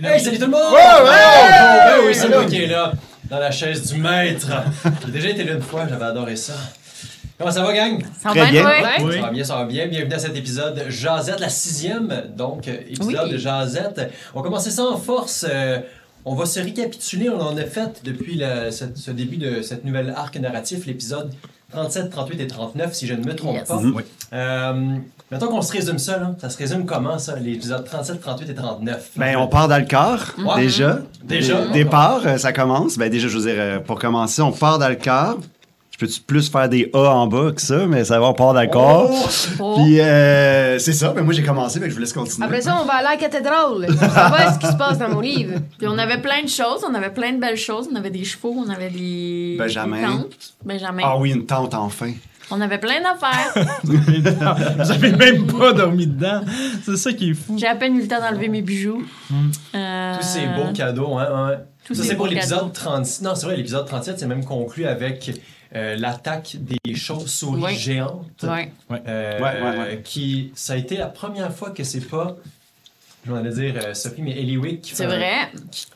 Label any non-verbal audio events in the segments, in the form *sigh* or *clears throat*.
Hey, salut tout le monde! Ouais, ouais! Oui, c'est moi qui est là, dans la chaise du maître. J'ai déjà été là une fois, j'avais adoré ça. Comment ça va, gang? Ça Très va bien. bien, Ça va bien, ça va bien. Bienvenue à cet épisode Jazette, la sixième, donc, euh, épisode Oui. de Jazette. On va commencer ça en force. euh, on va se récapituler, on en a fait depuis le- ce, ce début de cette nouvelle arc narratif, l'épisode 37, 38 et 39, si je ne me trompe Yes. pas. Mhm. Oui. Euh, mettons qu'on se résume ça, là. Ça se résume comment, ça, les épisodes 37, 38 et 39? Ben, on part dans le corps, Ouais. déjà. Déjà. Dé- Départ, euh, ça commence. Ben, déjà, je veux dire, euh, pour commencer, on part dans le corps. Je peux-tu plus faire des A en bas que ça, mais ça va, on part dans le corps. Oh. Puis, euh, c'est ça. Ben, moi, j'ai commencé, mais je vous laisse continuer. Après ça, on va à la cathédrale. *laughs* On va ce qui se passe dans mon livre. Puis on avait plein de choses, on avait plein de belles choses, on avait des chevaux, on avait des Benjamin. des tentes, Benjamin. Ah oui, une tente, enfin. On avait plein d'affaires. *laughs* Vous avez même pas dormi dedans. C'est ça qui est fou. J'ai à peine eu le temps d'enlever mes bijoux. Euh, Tous ces beaux cadeaux, hein, ouais. tous ça, ces c'est pour l'épisode cadeaux. 36. Non, c'est vrai, l'épisode 37, c'est même conclu avec euh, l'attaque des chauves-souris Oui. géantes. Ouais. Euh, Ouais, ouais, ouais. Qui, ça a été la première fois que c'est pas, je vais dire euh, Sophie, mais Eliwick qui, C'est vrai. qui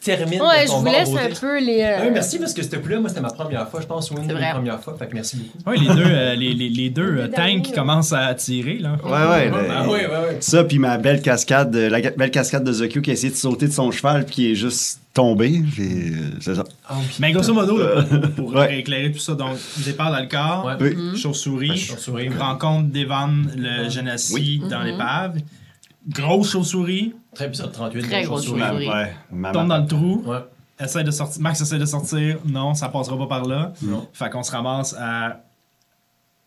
termine Ouais, je vous laisse un peu les. euh, oui, merci parce que c'était plus là, moi c'était ma première fois, je pense, ou une des vrai. premières fois, fait que merci beaucoup. Oui, les deux, euh, les, les, les deux Les euh, derniers, tanks là. commencent à tirer. Là. Ouais, ouais. Ah oui, oui, oui. Ça, puis ma belle cascade, euh, la belle cascade de Zokyo qui a essayé de sauter de son cheval, puis qui est juste tombé. Euh, c'est ça. Ah. Mais grosso modo, là, pour, pour *laughs* Ouais. éclairer tout ça, donc départ dans le corps, Ouais. Oui. Mm-hmm. chauve-souris, Chauve-souris, ouais. rencontre d'Evan le Genasi Oui. dans Mhm. l'épave, grosse chauve-souris, Très épisode 38. Très grosse. Oui. Ouais. Tombe dans le trou, Ouais. essaie de sortir, Max essaie de sortir, non, ça passera pas par là. Non. Fait qu'on se ramasse à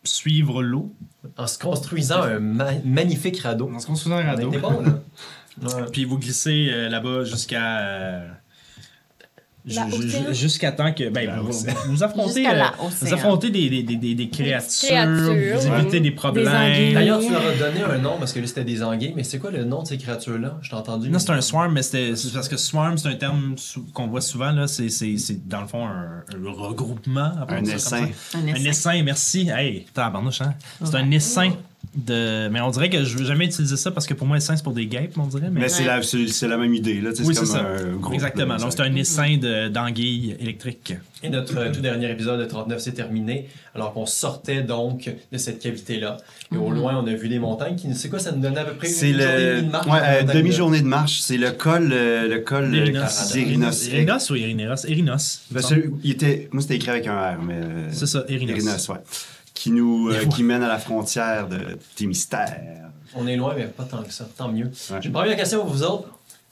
suivre l'eau. En se construisant un ma- magnifique radeau. On se construit un radeau. était bon, là. *laughs* Ouais. Puis vous glissez euh, là-bas jusqu'à. euh, La ju- ju- océan. Jusqu'à temps que. Ben, La vous, affrontez. Euh, vous affrontez des, des, des, des, des créatures, créatures, vous ouais. évitez des problèmes. D'ailleurs, tu leur as donné un nom parce que là c'était des anguilles, mais c'est quoi le nom de ces créatures-là? Je t'ai entendu. Non, c'est un swarm, mais c'était c'est parce que swarm, c'est un terme qu'on voit souvent. là. C'est c'est- c'est, dans le fond un, un regroupement. Un ça comme essaim. ça. Un Un essaim. essaim, merci. Hey, hein? C'est un essaim de. Mais on dirait que je veux jamais utiliser ça parce que pour moi, essaim, c'est pour des guêpes, on dirait. Mais, Mais c'est la, c'est, c'est la même idée, là. oui, c'est comme ça. un groupe. Exactement. là, Donc, c'est un essaim de- d'anguilles électriques. Et notre euh, tout dernier épisode de 39 s'est terminé, alors qu'on sortait donc de cette cavité-là. Et au loin, on a vu les montagnes. Qui, c'est quoi, ça nous donnait à peu près C'est une le. demie de marche? ouais, la euh, de- demi-journée de marche. C'est le col, euh, le col euh, Érinos. d'Érinos. Érinos ou Érinéros? Érinos. Ben, celui- il était, moi, c'était écrit avec un R, mais. euh, C'est ça, Érinos. Érinos, ouais. Qui nous, euh, qui mène à la frontière de tes mystères. On est loin, mais pas tant que ça. Tant mieux. Ouais. J'ai une première question pour vous autres.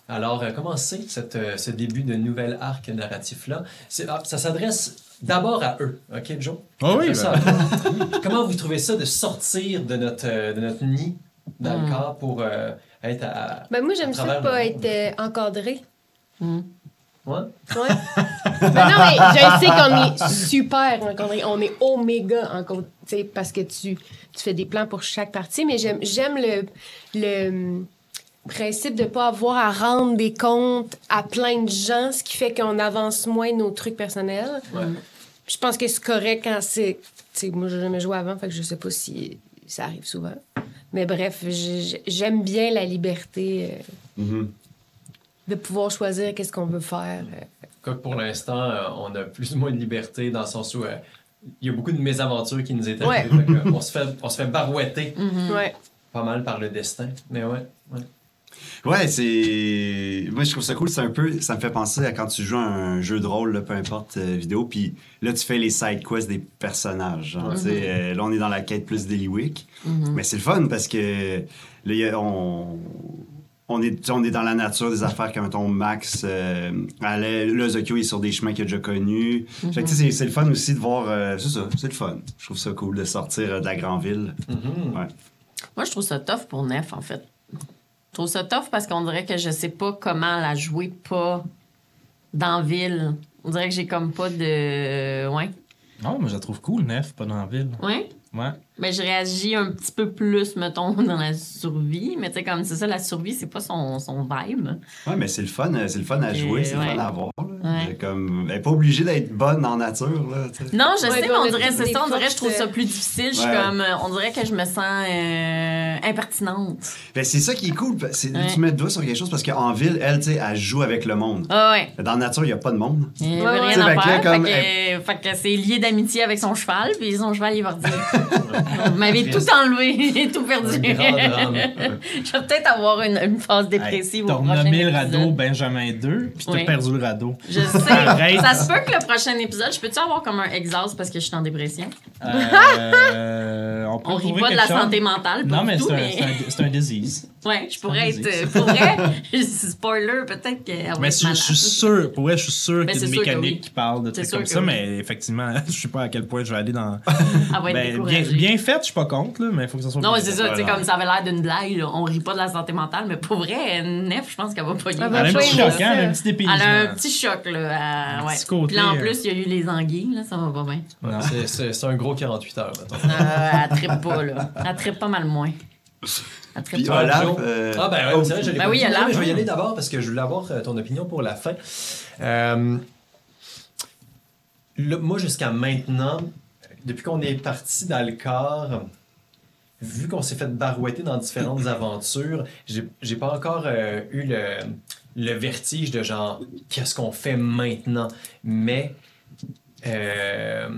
Alors, euh, comment c'est cette, euh, ce début de nouvel arc narratif-là? C'est- ah, ça s'adresse d'abord à eux, OK, Joe? Ah oui, Après ça, *laughs* comment vous trouvez ça de sortir de notre, euh, de notre nid dans le corps pour euh, être à... Ben, moi, j'aime ça pas être euh, encadré. Ouais? Ouais. *laughs* ben non, mais je sais qu'on est super encadré. On est oméga tu sais, Parce que tu, tu fais des plans pour chaque partie. Mais j'aime j'aime le, le hum, principe de pas avoir à rendre des comptes à plein de gens, ce qui fait qu'on avance moins nos trucs personnels. Ouais. Je pense que c'est correct quand c'est. tu sais, moi, j'ai jamais joué avant, fait que je sais pas si ça arrive souvent. Mais bref, j'ai- j'aime bien la liberté euh, Mhm. De pouvoir choisir qu'est-ce qu'on veut faire. euh. Quoique pour l'instant, euh, on a plus ou moins de liberté dans le sens où euh, il y a beaucoup de mésaventures qui nous étaient Ouais. on, se fait, on se fait barouetter *laughs* Ouais. pas mal par le destin. Mais ouais, ouais. Ouais, c'est. Moi, je trouve ça cool. C'est un peu. Ça me fait penser à quand tu joues à un jeu de rôle, là, peu importe, euh, vidéo, puis là, tu fais les side quests des personnages. genre, euh, là, on est dans la quête plus d'Eliwick. Mais c'est le fun parce que là, on. On est, on est dans la nature des affaires quand ton Max euh, allait. Là, Zokyo est sur des chemins qu'il a déjà connus. Fait que, tu sais, c'est- c'est le fun aussi de voir. euh, c'est ça, c'est le fun. Je trouve ça cool de sortir euh, de la grande ville. Mhm. Ouais. Moi, je trouve ça tough pour Nef, en fait. Je trouve ça tough parce qu'on dirait que je sais pas comment la jouer pas dans la ville. On dirait que j'ai comme pas de. Ouais. Non, moi, je la trouve cool, Nef, pas dans la ville. Ouais? Ouais. Ben, je réagis un petit peu plus, mettons, dans la survie. Mais tu sais, comme c'est ça, la survie, c'est pas son, son vibe. Ouais, mais c'est le fun, euh, c'est le fun à jouer, c'est le ouais. fun à voir. Ouais. Comme, elle est pas obligée d'être bonne en nature, là. Non, je Ouais, sais, mais on a dirait, c'est ça, on dirait que je trouve ça plus difficile. Je suis comme, euh, on dirait que je me sens euh, impertinente. Ben, c'est ça qui est cool. c'est- Ouais. Tu mets le doigt sur quelque chose parce qu'en ville, elle, tu sais, elle joue avec le monde. Ah ouais. Dans la nature, il n'y a pas de monde. Il y Ouais, avait ouais. rien à faire. là, comme- Fait que, fait que c'est lié d'amitié avec son cheval, puis son cheval, il va redire. *laughs* Vous m'avez tout enlevé, tout perdu. *laughs* Je vais peut-être avoir une, une phase dépressive T'as au prochain renommé le radeau Benjamin 2, puis t'as Oui. perdu le radeau. Je sais. *laughs* Ça se peut que le prochain épisode, je peux-tu avoir comme un exhaust parce que je suis en dépression? Euh, on On rit pas de la chose. santé mentale, Non, mais c'est un, mais... un disease. Ouais, je pourrais être... euh, Pour vrai, *laughs* spoiler, peut-être qu'elle va Mais être je, suis sûr, pour vrai, je suis sûr Mais qu'il y a une que mécanique oui. qui parle de trucs comme que ça, oui. mais effectivement, *laughs* je sais pas à quel point je vais aller dans. Elle va être Ben, bien, bien fait, je suis pas contre, là, mais il faut que ça soit. Non, c'est ça, tu sais, comme ça avait l'air d'une blague, là. on rit pas de la santé mentale, mais pour vrai, Nef, je pense qu'elle va pas y Elle a un petit choc, hein, un petit dépaysement. Elle a un petit choc, là. à- Un ouais. petit côté, Puis là, en euh, plus, il y a eu les anguilles, là, ça va pas bien. C'est- un gros 48 heures, mettons. Euh, elle trippe pas, là. Elle trippe pas mal moins. Trippe Puis. Olaf, euh, Ah ben ouais, oh, c'est vrai, je l'ai Ben pas oui, dit. Mais je vais y aller d'abord parce que je voulais avoir euh, ton opinion pour la fin. Euh, le- moi, jusqu'à maintenant, depuis qu'on est parti dans le corps, vu qu'on s'est fait barouetter dans différentes *laughs* aventures, j'ai pas encore euh, eu le, le vertige de genre, qu'est-ce qu'on fait maintenant? Mais, euh,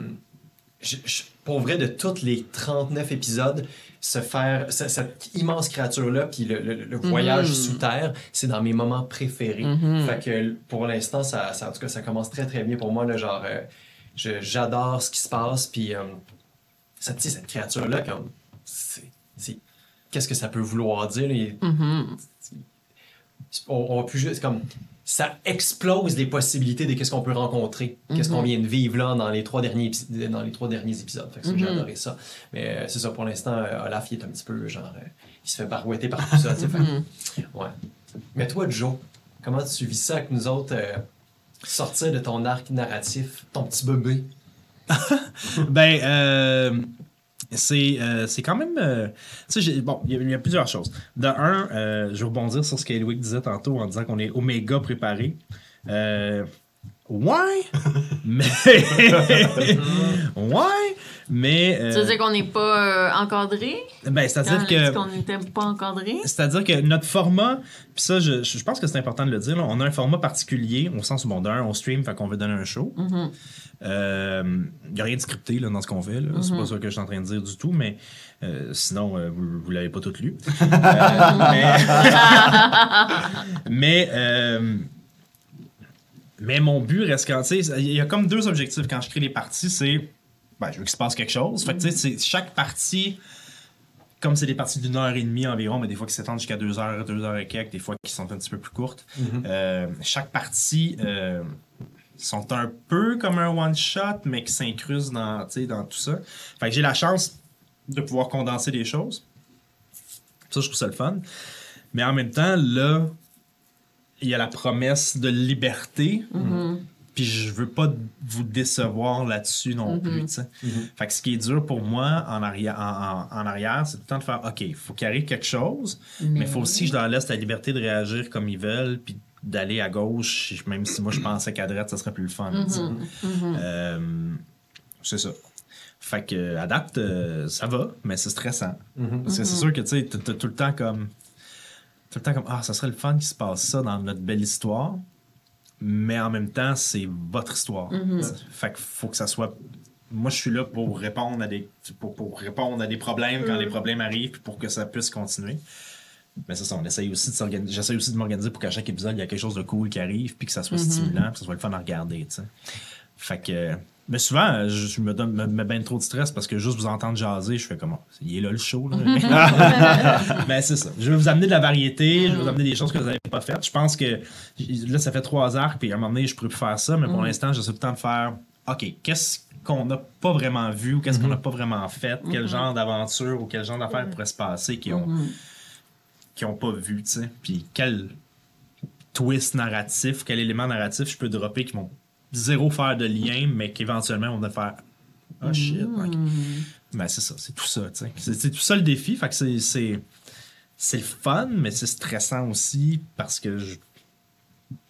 je- je- pour vrai, de tous les 39 épisodes, se faire ce- cette immense créature-là, puis le, le- le voyage Mhm. sous terre, c'est dans mes moments préférés. Mhm. Fait que pour l'instant, ça, ça- en tout cas, ça commence très très bien pour moi. Là, genre, euh, j'adore ce qui se passe, puis euh, cette, cette créature-là, comme, c'est, qu'est-ce que ça peut vouloir dire? là? Il- Mhm. on, on va plus juste comme ça explose les possibilités de qu'est-ce qu'on peut rencontrer, qu'est-ce qu'on vient de vivre là dans les trois derniers épis- dans les trois derniers épisodes. Fait que ça, j'ai Mhm. adoré ça. Mais euh, c'est ça pour l'instant, euh, Olaf il est un petit peu genre euh, il se fait barouetter par tout ça. fait Mhm. ouais. Mais toi, Joe, comment tu vis ça avec nous autres euh, sortir de ton arc narratif, ton petit bébé? *laughs* Ben, euh, c'est euh, c'est quand même. euh, bon, il y, a- plusieurs choses. De un, euh, je vais rebondir sur ce qu'Eliwick disait tantôt en disant qu'on est oméga préparé. Ouais, *laughs* mais. *laughs* ouais, mais. euh, Tu veux dire qu'on n'est pas euh, encadré? ben, c'est-à-dire que. qu'on n'était pas encadré? C'est-à-dire que notre format, puis ça, je, je pense que c'est important de le dire, là, on a un format particulier, au sens bon, d'un, on stream, fait qu'on veut donner un show. Il n'y a rien de scripté là, dans ce qu'on fait. là. C'est pas ça que je suis en train de dire du tout, mais euh, sinon, euh, vous ne l'avez pas tout lu. *laughs* Mais *laughs* mais, mais mon but reste quand. tu sais, Il y a comme deux objectifs quand je crée les parties c'est. Ben, je veux qu'il se passe quelque chose. Fait que, tu sais, c'est- chaque partie comme c'est des parties d'une heure et demie environ, mais des fois qui s'étendent jusqu'à deux heures, deux heures et quelques, des fois qui sont un petit peu plus courtes. Euh, chaque partie euh, sont un peu comme un one-shot, mais qui s'incrusent dans, tu sais, dans tout ça. Fait que j'ai la chance de pouvoir condenser des choses. Ça, je trouve ça le fun. Mais en même temps, là, il y a la promesse de liberté. Puis je veux pas vous décevoir là-dessus non plus. tu sais. Fait que ce qui est dur pour moi en arrière, en, en- en arrière, c'est tout le temps de faire OK, il faut qu'il arrive quelque chose, mais il faut aussi que je leur laisse la liberté de réagir comme ils veulent, puis d'aller à gauche, même si moi je pensais qu'à droite, ça serait plus le fun. sais. Euh, c'est ça. Fait que à date, euh, ça va, mais c'est stressant. Parce que c'est sûr que tu sais, tout le temps comme. Tout le temps comme Ah, ça serait le fun qu'il se passe ça dans notre belle histoire. Mais en même temps, c'est votre histoire. Fait qu'il faut que ça soit. Moi, je suis là pour répondre à des, pour, pour répondre à des problèmes quand les problèmes arrivent, puis pour que ça puisse continuer. Mais c'est ça, on essaye aussi de s'organiser. J'essaie aussi de m'organiser pour qu'à chaque épisode, il y a quelque chose de cool qui arrive, puis que ça soit stimulant, puis que ça soit le fun à regarder, tu sais. Fait que. Mais souvent, je, je me donne me, me ben trop de stress parce que juste vous entendre jaser, je fais comment? Il est là le show, là. Mais *laughs* c'est ça. Je vais vous amener de la variété, je vais vous amener des choses que vous n'avez pas faites. Je pense que là, ça fait trois arcs, puis à un moment donné, je pourrais plus faire ça, mais pour l'instant, j'essaie tout le temps de faire OK, qu'est-ce qu'on n'a pas vraiment vu ou qu'est-ce qu'on n'a pas vraiment fait? Quel genre d'aventure ou quel genre d'affaires pourrait se passer qui ont qui ont pas vu, tu sais? Puis quel twist narratif, quel élément narratif je peux dropper qui vont zéro faire de lien, mais qu'éventuellement on va faire Oh shit. ok. Ben c'est ça, c'est tout ça, tu sais. C'est c'est tout ça le défi, fait que c'est- c'est. C'est le fun, mais c'est stressant aussi parce que je-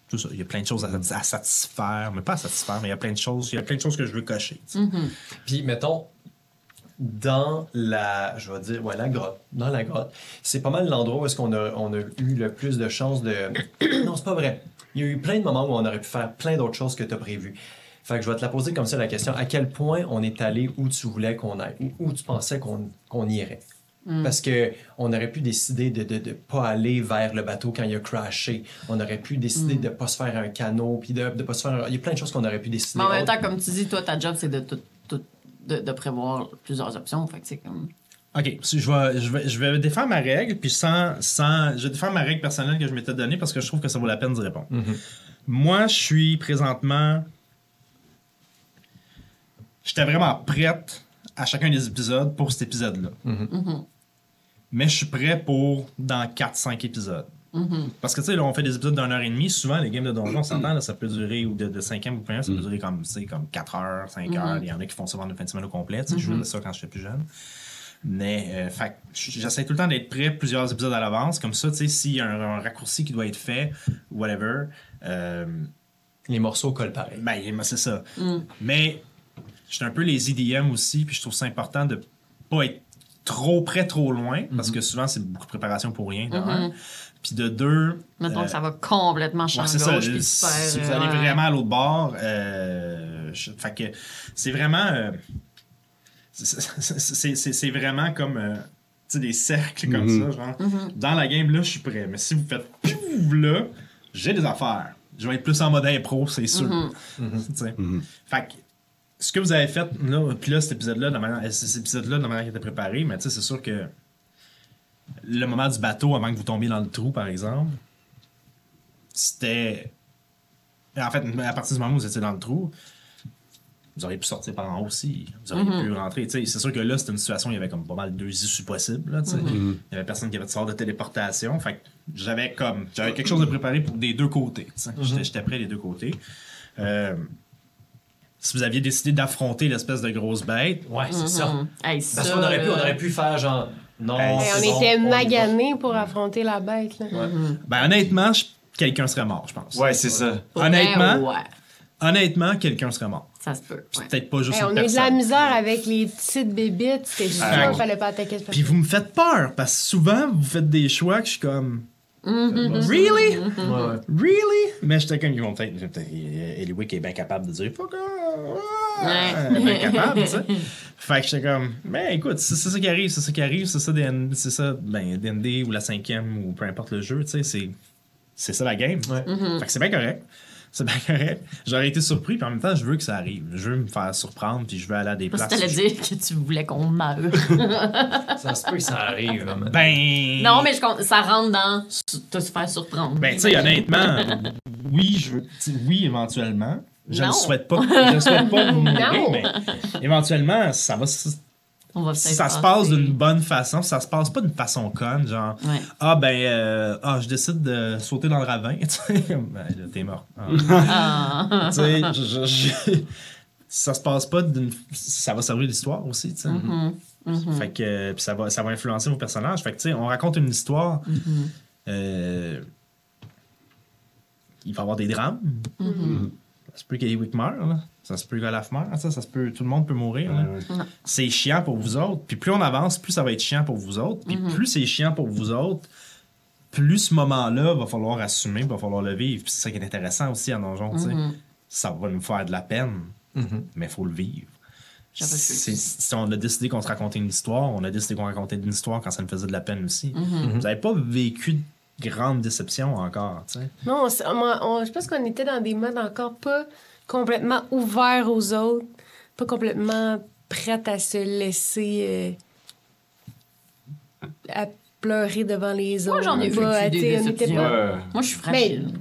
tout ça, il y a plein de choses à, à satisfaire, mais pas à satisfaire, mais il y a plein de choses, il y a plein de choses que je veux cocher. tu sais. Puis, mettons, dans la, je vais dire, ouais, la grotte, dans la grotte, c'est pas mal l'endroit où est-ce qu'on a, on a eu le plus de chances de... *coughs* non, c'est pas vrai. Il y a eu plein de moments où on aurait pu faire plein d'autres choses que tu as prévues. Fait que je vais te la poser comme ça, la question. À quel point on est allé où tu voulais qu'on aille, où tu pensais qu'on qu'on irait? Parce que on aurait pu décider de ne de, de pas aller vers le bateau quand il a crashé. On aurait pu décider de pas se faire un canot, puis de, de pas se faire... un- Il y a plein de choses qu'on aurait pu décider. Mais en même autres. temps, comme tu dis, toi, ta job, c'est de, de prévoir plusieurs options. Fait que c'est comme. Ok, si je vais, je vais, je vais défendre ma règle, puis sans, sans. Je vais défendre ma règle personnelle que je m'étais donnée parce que je trouve que ça vaut la peine d'y répondre. Moi, je suis présentement. J'étais vraiment prête à chacun des épisodes pour cet épisode-là. Mais je suis prêt pour dans 4-5 épisodes. Parce que tu sais, là, on fait des épisodes d'une heure et demie. Souvent, les games de donjon, on s'entend, là, ça peut durer, ou de, de 5 ou plus, ça peut durer comme, tu sais, comme 4 heures, 5 heures. Il y en a qui font ça pendant une fin de semaine au complet. Je jouais ça quand j'étais plus jeune. Mais, euh, fait j'essaie tout le temps d'être prêt plusieurs épisodes à l'avance. Comme ça, tu sais, s'il y a un, un raccourci qui doit être fait, whatever, euh, Les morceaux collent pareil. ben, c'est ça. Mais je suis un peu les IDM aussi, puis je trouve ça important de pas être trop près, trop loin, parce que souvent, c'est beaucoup de préparation pour rien, de un. Puis de deux... Mettons euh, que ça va complètement Ouais, changer. c'est ça. puis Si, vous euh, allez ouais. vraiment à l'autre bord, euh, je- fait que c'est vraiment. C'est- vraiment comme. euh, des cercles comme Mhm. ça. Genre, Dans la game, là, je suis prêt. Mais si vous faites pouf, là, j'ai des affaires. Je vais être plus en mode impro, c'est sûr. *laughs* Sais. Fait que ce que vous avez fait, là, puis là, cet épisode-là, de la manière- cet épisode-là, de la manière qui était préparé, mais tu sais, c'est sûr que le moment du bateau avant que vous tombiez dans le trou, par exemple, c'était. En fait, à partir du moment où vous étiez dans le trou, vous auriez pu sortir par en haut aussi. Vous auriez pu rentrer. Tu sais, C'est sûr que là, c'était une situation où il y avait comme pas mal deux issues possibles. là, tu sais. Il y avait personne qui avait de sort de téléportation. Fait que j'avais comme. J'avais quelque chose de préparé pour des deux côtés. tu sais. J'étais- J'étais prêt des deux côtés. Euh, si vous aviez décidé d'affronter l'espèce de grosse bête, Ouais, c'est ça. Mhm. Parce ça, qu'on aurait pu, on aurait pu faire genre. Non, Hey, Hey, c'est on bon, était maganés pour affronter la bête. Là. ben honnêtement, quelqu'un serait mort, je pense. Ouais, c'est ça. Honnêtement, ouais, honnêtement, quelqu'un serait mort. Ça se peut. C'est ouais. Peut-être pas juste Hey, une on a eu de la misère avec les petites bébites. C'était sûr Ah, qu'il fallait pas attaquer ce Puis vous me faites peur parce que souvent vous faites des choix que je suis comme Really? Ouais, ouais. Really? Mais j'étais comme ils vont peut-être peut-être- Eliwick est bien capable de dire fuck off. Ouais. Est bien capable, tu sais. *laughs* Fait que j'étais comme mais écoute, c'est c'est ça qui arrive, c'est ça qui arrive, c'est ça c'est ça ben D&D ou la cinquième ou peu importe le jeu, tu sais, c'est c'est ça la game. Ouais. Fait que c'est bien correct. C'est bien correct. J'aurais été surpris, puis en même temps, je veux que ça arrive. Je veux me faire surprendre, puis je veux aller à des Parce places. que t'allais dire que tu voulais qu'on meure. *laughs* Ça se peut que ça arrive. là, Ben. non, mais je ça rentre dans te faire surprendre. Ben, tu sais, honnêtement, *laughs* oui, je veux. Oui, éventuellement. Je ne souhaite pas. *laughs* Je ne souhaite pas mourir, Non. mais éventuellement, ça va. Si On va si peut-être ça se passe d'une bonne façon, si ça se passe pas d'une façon conne, genre, Ouais. ah ben, euh, ah, je décide de sauter dans le ravin, *laughs* tu sais, comme, ben, t'es mort. Ah. Ah. *laughs* je- je- ça se passe pas d'une. Ça va servir l'histoire aussi, tu sais. Mm-hmm. Fait que puis ça va, ça va influencer vos personnages. Fait que, tu sais, on raconte une histoire. euh, il va y avoir des drames. Ça se peut qu'Eliwick meure, là. Ça se peut qu'Olaf meure, ça, ça se peut, tout le monde peut mourir. C'est chiant pour vous autres. Puis plus on avance, plus ça va être chiant pour vous autres. Puis plus c'est chiant pour vous autres, plus ce moment-là va falloir assumer, va falloir le vivre. Puis c'est ça qui est intéressant aussi à Donjon, sais. Ça va nous faire de la peine, mais il faut le vivre. Si on a décidé qu'on se racontait une histoire, on a décidé qu'on racontait une histoire quand ça nous faisait de la peine aussi. Vous n'avez pas vécu de grande déception encore, tu sais. Non, c'est- on- on- je pense qu'on était dans des modes encore pas complètement ouverts aux autres, pas complètement prêtes à se laisser euh, à pleurer devant les autres. Moi, j'en ai Pas, des déceptions. Ouais. Moi, je suis fragile.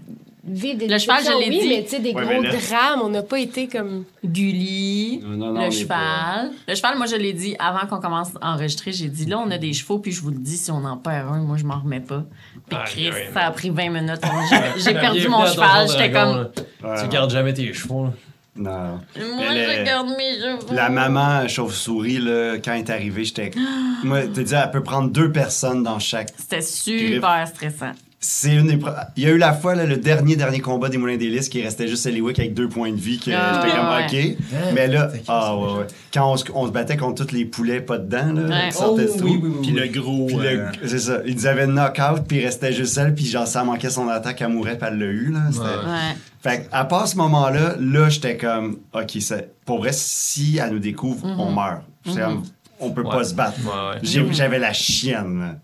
Vivre des Le cheval, je l'ai oui, dit. mais tu sais, des Ouais, gros là- drames, on n'a pas été comme. Gulli, Non, non, non, on le cheval. Le cheval, moi, je l'ai dit avant qu'on commence à enregistrer. J'ai dit, là, on a des chevaux, puis je vous le dis, si on en perd un, moi, je m'en remets pas. Puis Aïe, Chris, ça a pris 20 minutes. *laughs* J'ai- perdu mon cheval. J'étais comme. Ouais, Tu gardes jamais tes chevaux. là. Non. moi, je le- garde mes chevaux. La maman chauve-souris, là, quand elle est arrivée, j'étais. *gasps* Moi, tu dis, elle peut prendre deux personnes dans chaque. C'était super stressant. C'est une des. pro- Il y a eu la fois, là, le dernier, dernier combat des Moulins d'Hélice qui restait juste Eliwick avec deux points de vie. Que Ah, j'étais comme, ouais. OK. Mais là, ah ouais, ouais. Quand on se, on se battait contre tous les poulets pas dedans, là, Ouais. qui sortaient Oh, de tout. oui, oui, oui. Puis le gros. Puis le- euh, c'est ça. Il nous avait knock-out, puis il restait juste elle, puis genre, ça manquait son attaque, elle mourait, puis elle l'a eu, là. C'était- Ouais. Ouais. Fait à part ce moment-là, là, j'étais comme, OK, pour vrai, si elle nous découvre, on meurt. J'étais comme, on peut pas se battre. Ouais, ouais. J'ai- J'avais la chienne.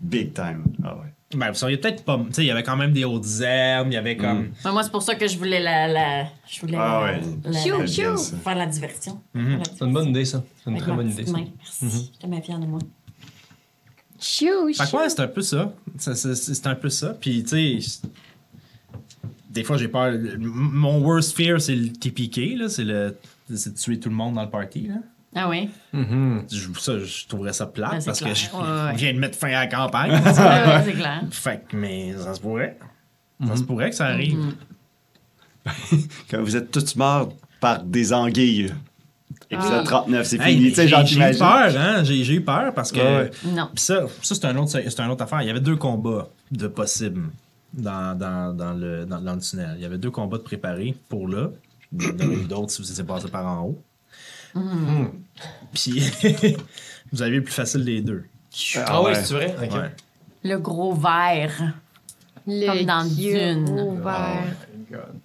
Big time. Ah ouais. Ben, vous seriez peut-être pas. Tu sais, il y avait quand même des hautes herbes, il y avait comme. Mais moi, c'est pour ça que je voulais la. la je voulais Ah la- ouais. la- chou. ça. faire la diversion. C'est une bonne idée, ça. C'est une Avec très bonne idée, ça. main. Merci. J'étais bien fière de moi. Chou, Fait que chou. ouais, c'est un peu ça. Ça, C'est c'est un peu ça. Puis, tu sais, des fois, j'ai peur. M- Mon worst fear, c'est le TPK, là. C'est le. C'est de tuer tout le monde dans le party, là. Ah oui? Mhm. Je, ça, je trouverais ça plate Ben, parce clair. que je Ouais, ouais. je viens de mettre fin à la campagne. *laughs* Ouais, c'est clair. fait que, mais ça se pourrait. Ça se pourrait que ça arrive. *laughs* Quand vous êtes tous morts par des anguilles. Épisode Ah. 39, c'est fini. J'ai eu peur, hein? J'ai eu peur parce que. Ouais. Non. Puis ça, ça c'est un autre, c'est un autre affaire. Il y avait deux combats de possibles dans, dans, dans le, dans, dans le tunnel. Il y avait deux combats de préparés pour là. Il y en a eu d'autres si vous étiez passé par en haut. Puis *laughs* vous avez le plus facile des deux. Ah oui, ouais. c'est vrai? Ouais. Le gros verre. Le Comme dans Dune. au vert. Oh my God.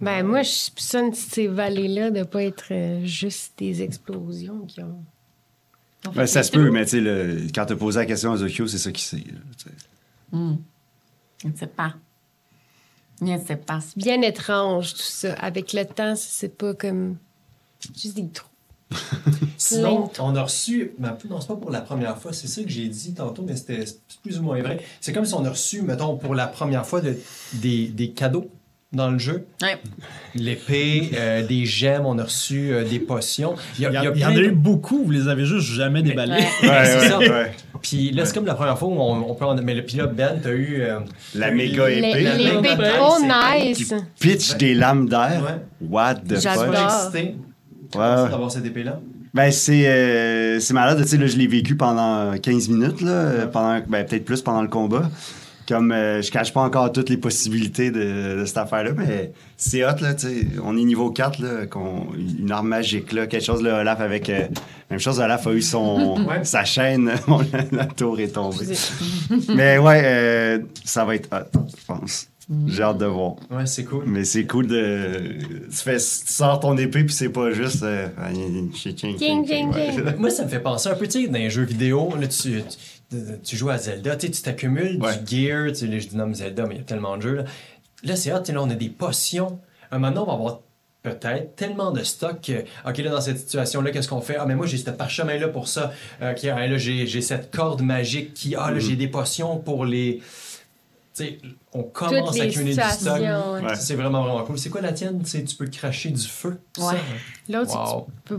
Ben, moi, je soupçonne ces vallées-là de pas être euh, juste des explosions qui ont. Ben, ça se peut, mais tu sais, quand t'as posé la question à Zokyo, c'est ça qu'il sait. là, tu sais. Je ne sais pas. Je ne sais pas. Bien étrange, tout ça. Avec le temps, c'est pas comme. Juste des trous. *laughs* Sinon, on a reçu, mais non, c'est pas pour la première fois, c'est ça que j'ai dit tantôt, mais c'était plus ou moins vrai. C'est comme si on a reçu, mettons, pour la première fois de- des, des cadeaux dans le jeu. Ouais. L'épée, euh, des gemmes, on a reçu euh, des potions. Il y, a- Il y, il y a il y en a eu beaucoup, vous les avez juste jamais déballés. Ouais. Ouais, *laughs* c'est ouais, ça. ouais. Puis là, c'est comme la première fois où on, on peut en... Mais le pilote Ben, t'as eu... euh, La méga épée. la L'épée méga trop épée, nice. Pitch des lames d'air. Ouais. What the J'adore. Ouais. d'avoir cette épée-là? Ben, c'est euh, c'est malade. Tu sais, là, je l'ai vécu pendant 15 minutes, là, euh, pendant, ben, peut-être plus pendant le combat. Comme euh, je cache pas encore toutes les possibilités de, de cette affaire-là, mais c'est hot, là, tu sais. On est niveau 4, là, qu'on, une arme magique, là, quelque chose, là, Olaf avec. euh, même chose, Olaf a eu son, *laughs* Ouais. sa chaîne, *laughs* la tour est tombée. mais ouais, euh, ça va être hot, je pense. J'ai hâte de voir. Ouais, c'est cool. Mais c'est cool de. Tu, fais, tu sors ton épée, puis c'est pas juste. euh, ouais. Moi, ça me fait penser un peu, tu sais, dans les jeux vidéo, là, tu, tu, tu joues à Zelda, tu sais, tu t'accumules Ouais. du gear, tu sais, je dénomme Zelda, mais il y a tellement de jeux, là. Là, c'est sais, là, on a des potions. Un moment, on va avoir peut-être tellement de stock que, OK, là, dans cette situation-là, qu'est-ce qu'on fait? Ah, mais moi, j'ai ce parchemin-là pour ça. OK, ah, là, j'ai j'ai cette corde magique qui, ah, là, j'ai des potions pour les... Tu sais, on commence Toutes à les accumuler du stock. ouais. C'est vraiment, vraiment cool. C'est quoi la tienne? Tu sais, tu peux cracher du feu. ça. Ouais. L'autre, Wow. tu peux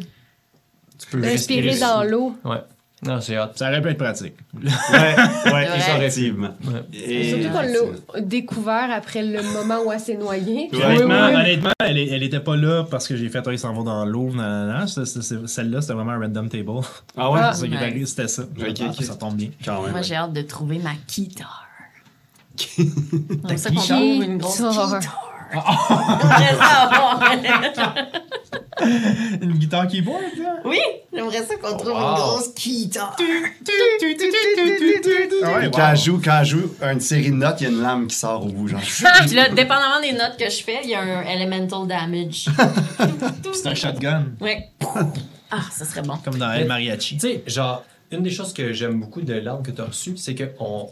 Tu peux respirer respirer dans l'eau. Ouais. Non, c'est hot. Ça aurait pu être pratique. *laughs* Ouais, ouais, effectivement. Ouais. Et- Surtout qu'on l'a découvert après le moment où elle s'est noyée. Honnêtement, Oui, oui. honnêtement, elle, elle était pas là parce que j'ai fait un, il s'en va dans l'eau. Celle-là, c'était vraiment un random table. Ah ouais? Ah. *laughs* C'est ça qui est Ouais. arrivé, c'était ça. Ok, ok. Ça tombe bien. Quand même. Moi, ouais. j'ai hâte de trouver ma guitare. *laughs* C'est ça qu'on trouve une grosse Guitare. guitare. *laughs* J'aimerais ça avoir- Une guitare keyboard, là? Oui, j'aimerais ça qu'on trouve Wow. une grosse guitare. Ah quand, je joue, quand joue une série de notes, il y a une lame qui sort au bout. Genre. *laughs* Puis là, dépendamment des notes que je fais, il y a un elemental damage. C'est un shotgun, Ouais. Ah, ça serait bon. comme dans El Mariachi. Tu sais, genre, une des choses que j'aime beaucoup de l'arme que tu as reçue, c'est qu'on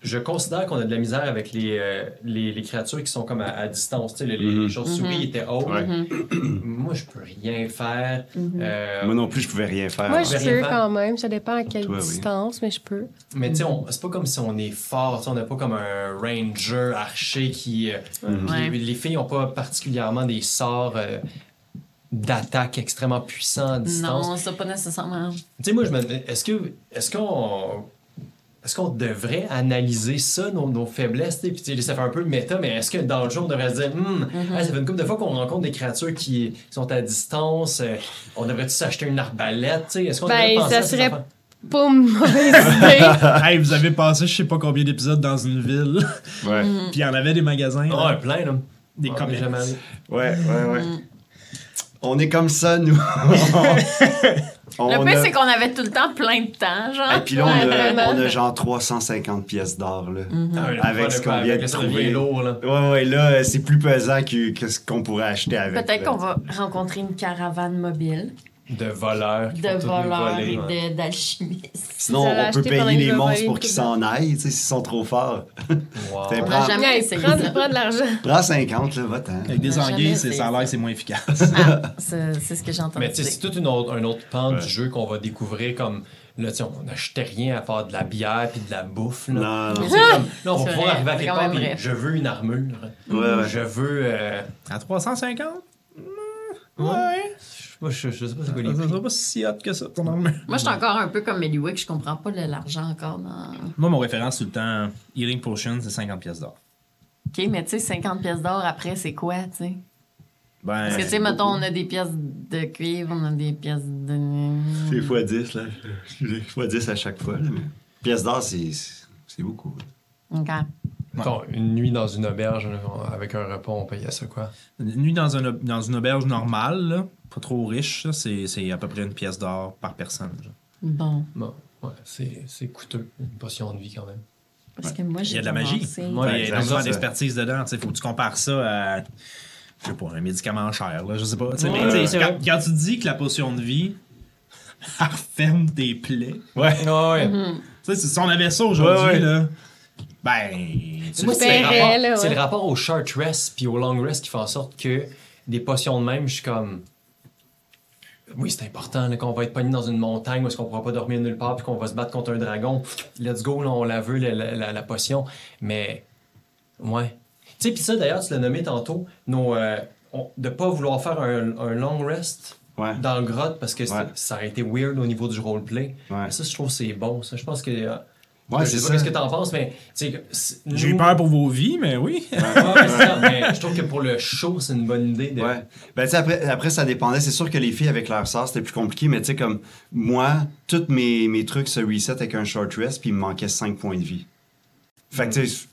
je considère qu'on a de la misère avec les, euh, les, les créatures qui sont comme à, à distance. Tu sais, les, les Mhm. chauves-souris étaient hautes. Ouais. *clears throat* Moi, je peux rien faire. Euh, Moi non plus, je pouvais rien faire. Moi, je peux faire. quand même. Ça dépend à quelle Toi, oui. distance, mais je peux. Mais tu sais, on- c'est pas comme si on est fort. tu sais, On n'a pas comme un ranger archer qui. euh, Ouais. Les filles n'ont pas particulièrement des sorts euh, d'attaque extrêmement puissants à distance. Non, ça pas nécessairement. Tu sais, moi, je me est-ce que est-ce qu'on est-ce qu'on devrait analyser ça, nos, nos faiblesses, puis ça fait un peu le méta, mais est-ce que dans le jeu, on devrait se dire, Hmm, hey, ça fait une couple de fois qu'on rencontre des créatures qui sont à distance, euh, on devrait-tu s'acheter une arbalète, est-ce qu'on Ben, devrait penser ça à serait-? Pas mauvaise *laughs* idée. hey, vous avez passé je sais pas combien d'épisodes dans une ville, Ouais. Mm. puis il y en avait des magasins, là, Ouais, plein, là. des Ouais, allé. Ouais, ouais, ouais. On est comme ça, nous. *laughs* *laughs* on Le pire, a- c'est qu'on avait tout le temps plein de temps, genre. Et puis là, on Ouais, a, on a genre 350 pièces d'or, là. Ah, le Avec ce de- qu'on vient de trouver. lourd, là. Ouais, ouais, là, c'est plus pesant que, que ce qu'on pourrait acheter avec. Peut-être qu'on va rencontrer une caravane mobile De voleurs. qui de voleurs et d'alchimistes. Sinon, on peut payer les monstres pour qu'ils s'en aillent, tu sais, s'ils sont trop forts. *laughs* Wow. On prends- jamais essayé prends, de l'argent. Prends 50, là, va-t'en. Avec des anguilles, ça a l'air c'est moins efficace. Ah, c'est c'est ce que j'ai entendu Mais tu sais, dire. c'est tout une autre, un autre pan Ouais. du jeu qu'on va découvrir comme. Là, tu sais, on n'achetait rien à part de la bière puis de la bouffe. Là. Non, non. Comme, là, on va pouvoir arriver à quelque part je veux une armure. Ouais, ouais. Je veux. euh, À 350? Ouais. Ouais. Moi, je, je sais pas c'est quoi les Ça prix. sera pas si hot que ça, ton armure. Moi, je suis encore un peu comme Mediwick, je comprends pas le- l'argent encore dans. Moi, mon référence tout le temps, Healing Potion, c'est 50 pièces d'or. OK, mais tu sais, 50 pièces d'or après, c'est quoi, tu sais? Ben, Parce que, tu sais, mettons, on a des pièces de cuivre, on a des pièces de. C'est x10, là. *laughs* x10 à chaque fois, là. Mais... Pièce d'or, c'est c'est beaucoup. OK. Mettons, une nuit dans une auberge avec un repas, on payait ça quoi? une nuit dans, un, dans une auberge normale, là, pas trop riche, c'est c'est à peu près une pièce d'or par personne. genre. Bon. Bon, ouais, c'est c'est coûteux. Une potion de vie quand même. Parce que moi, j'ai Il y a de la magie. Fait, il y a Ça, d'expertise dedans. Il faut que tu compares ça à, je sais pas, un médicament cher. Là, je sais pas. Ouais, mais quand, tu dis que la potion de vie *laughs* elle referme tes plaies, Ouais. Ouais, Mhm. tu sais, si on avait ça aujourd'hui, Ouais, ouais. là, ben, c'est le, rapport, là, c'est ouais. le rapport au short rest puis au long rest qui fait en sorte que des potions de même, je suis comme. Oui, c'est important là, qu'on va être pogné dans une montagne où est-ce qu'on pourra pas dormir nulle part puis qu'on va se battre contre un dragon. Let's go, là, on la veut, la, la- la- la potion. Mais, ouais. Tu sais, puis ça, d'ailleurs, tu l'as nommé tantôt, nos, euh, on- de pas vouloir faire un, un long rest Ouais. dans le grotte parce que Ouais. ça aurait été weird au niveau du roleplay. Ouais. Mais Ça, je trouve que c'est bon. Ça, je pense que. euh, Ouais, je c'est sais ça. pas ce que t'en penses, mais. tu sais, c'est- J'ai eu peur pour vos vies, mais oui. Ouais, ouais, c'est ça, mais je trouve que pour le show, c'est une bonne idée. De... Ouais. Ben, tu sais, après, après, ça dépendait. C'est sûr que les filles avec leur sort, c'était plus compliqué, mais tu sais, comme moi, tous mes, mes trucs se reset avec un short rest, puis il me manquait 5 points de vie. Fait que, tu sais,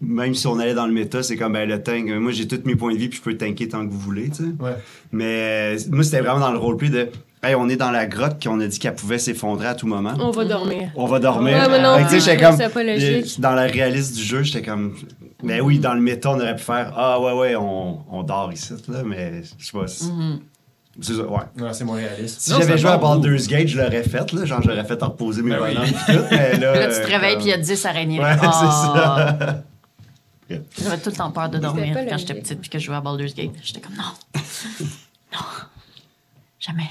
même si on allait dans le méta, c'est comme, ben, le tank, moi, j'ai tous mes points de vie, puis je peux tanker tant que vous voulez, tu sais. Ouais. Mais moi, c'était vraiment dans le roleplay de, hey, on est dans la grotte, qu'on a dit qu'elle pouvait s'effondrer à tout moment. On va dormir. On va dormir. Ouais, mais non, Fait que, comme. pas logique. euh, Dans la réaliste du jeu, j'étais comme. Ben oui, dans le méta, on aurait pu faire Ah ouais, ouais, on, on dort ici, là, mais je sais pas. C'est c'est ça, ouais. Ouais, c'est moins réaliste. Si j'avais joué à. Baldur's Gate, je l'aurais fait, là. Genre, j'aurais fait en reposer mes Ben oui. bonhommes pis tout, mais là. *laughs* Là, tu te euh, réveilles, comme- puis il y a 10 araignées. Ouais, Ah. *laughs* c'est ça. J'avais tout le temps peur de dormir quand logique. j'étais petite puis que je jouais à Baldur's Gate. J'étais comme non. non. Jamais.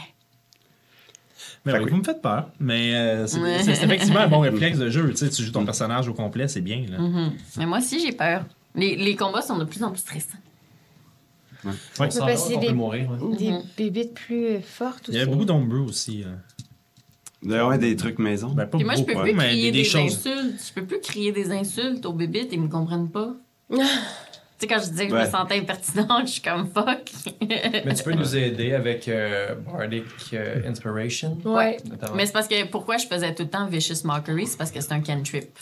Mais oui, vous me faites peur. Mais euh, c'est Ouais. c'est- c'est effectivement un bon *laughs* réflexe de jeu. Tu sais, tu joues ton personnage au complet, c'est bien. Là. Mhm. Mais moi aussi, j'ai peur. Les, les combats sont de plus en plus stressants. Va, que on des- peut mourir. ouais. Des Mhm. bébites plus euh, fortes Il y aussi. avait beaucoup d'homebrew aussi. euh. D'ailleurs, ouais, des trucs maison. Ben, pas Puis moi, je peux plus mais crier des, des, des choses. insultes. Je peux plus crier des insultes aux bébites, ils me comprennent pas. *laughs* sais, quand je disais que je Ouais. me sentais impertinente, je suis comme fuck. Mais tu peux nous aider avec euh, Bardic euh, Inspiration. Ouais. notamment? Mais c'est parce que pourquoi je faisais tout le temps Vicious Mockery, c'est parce que c'est un cantrip.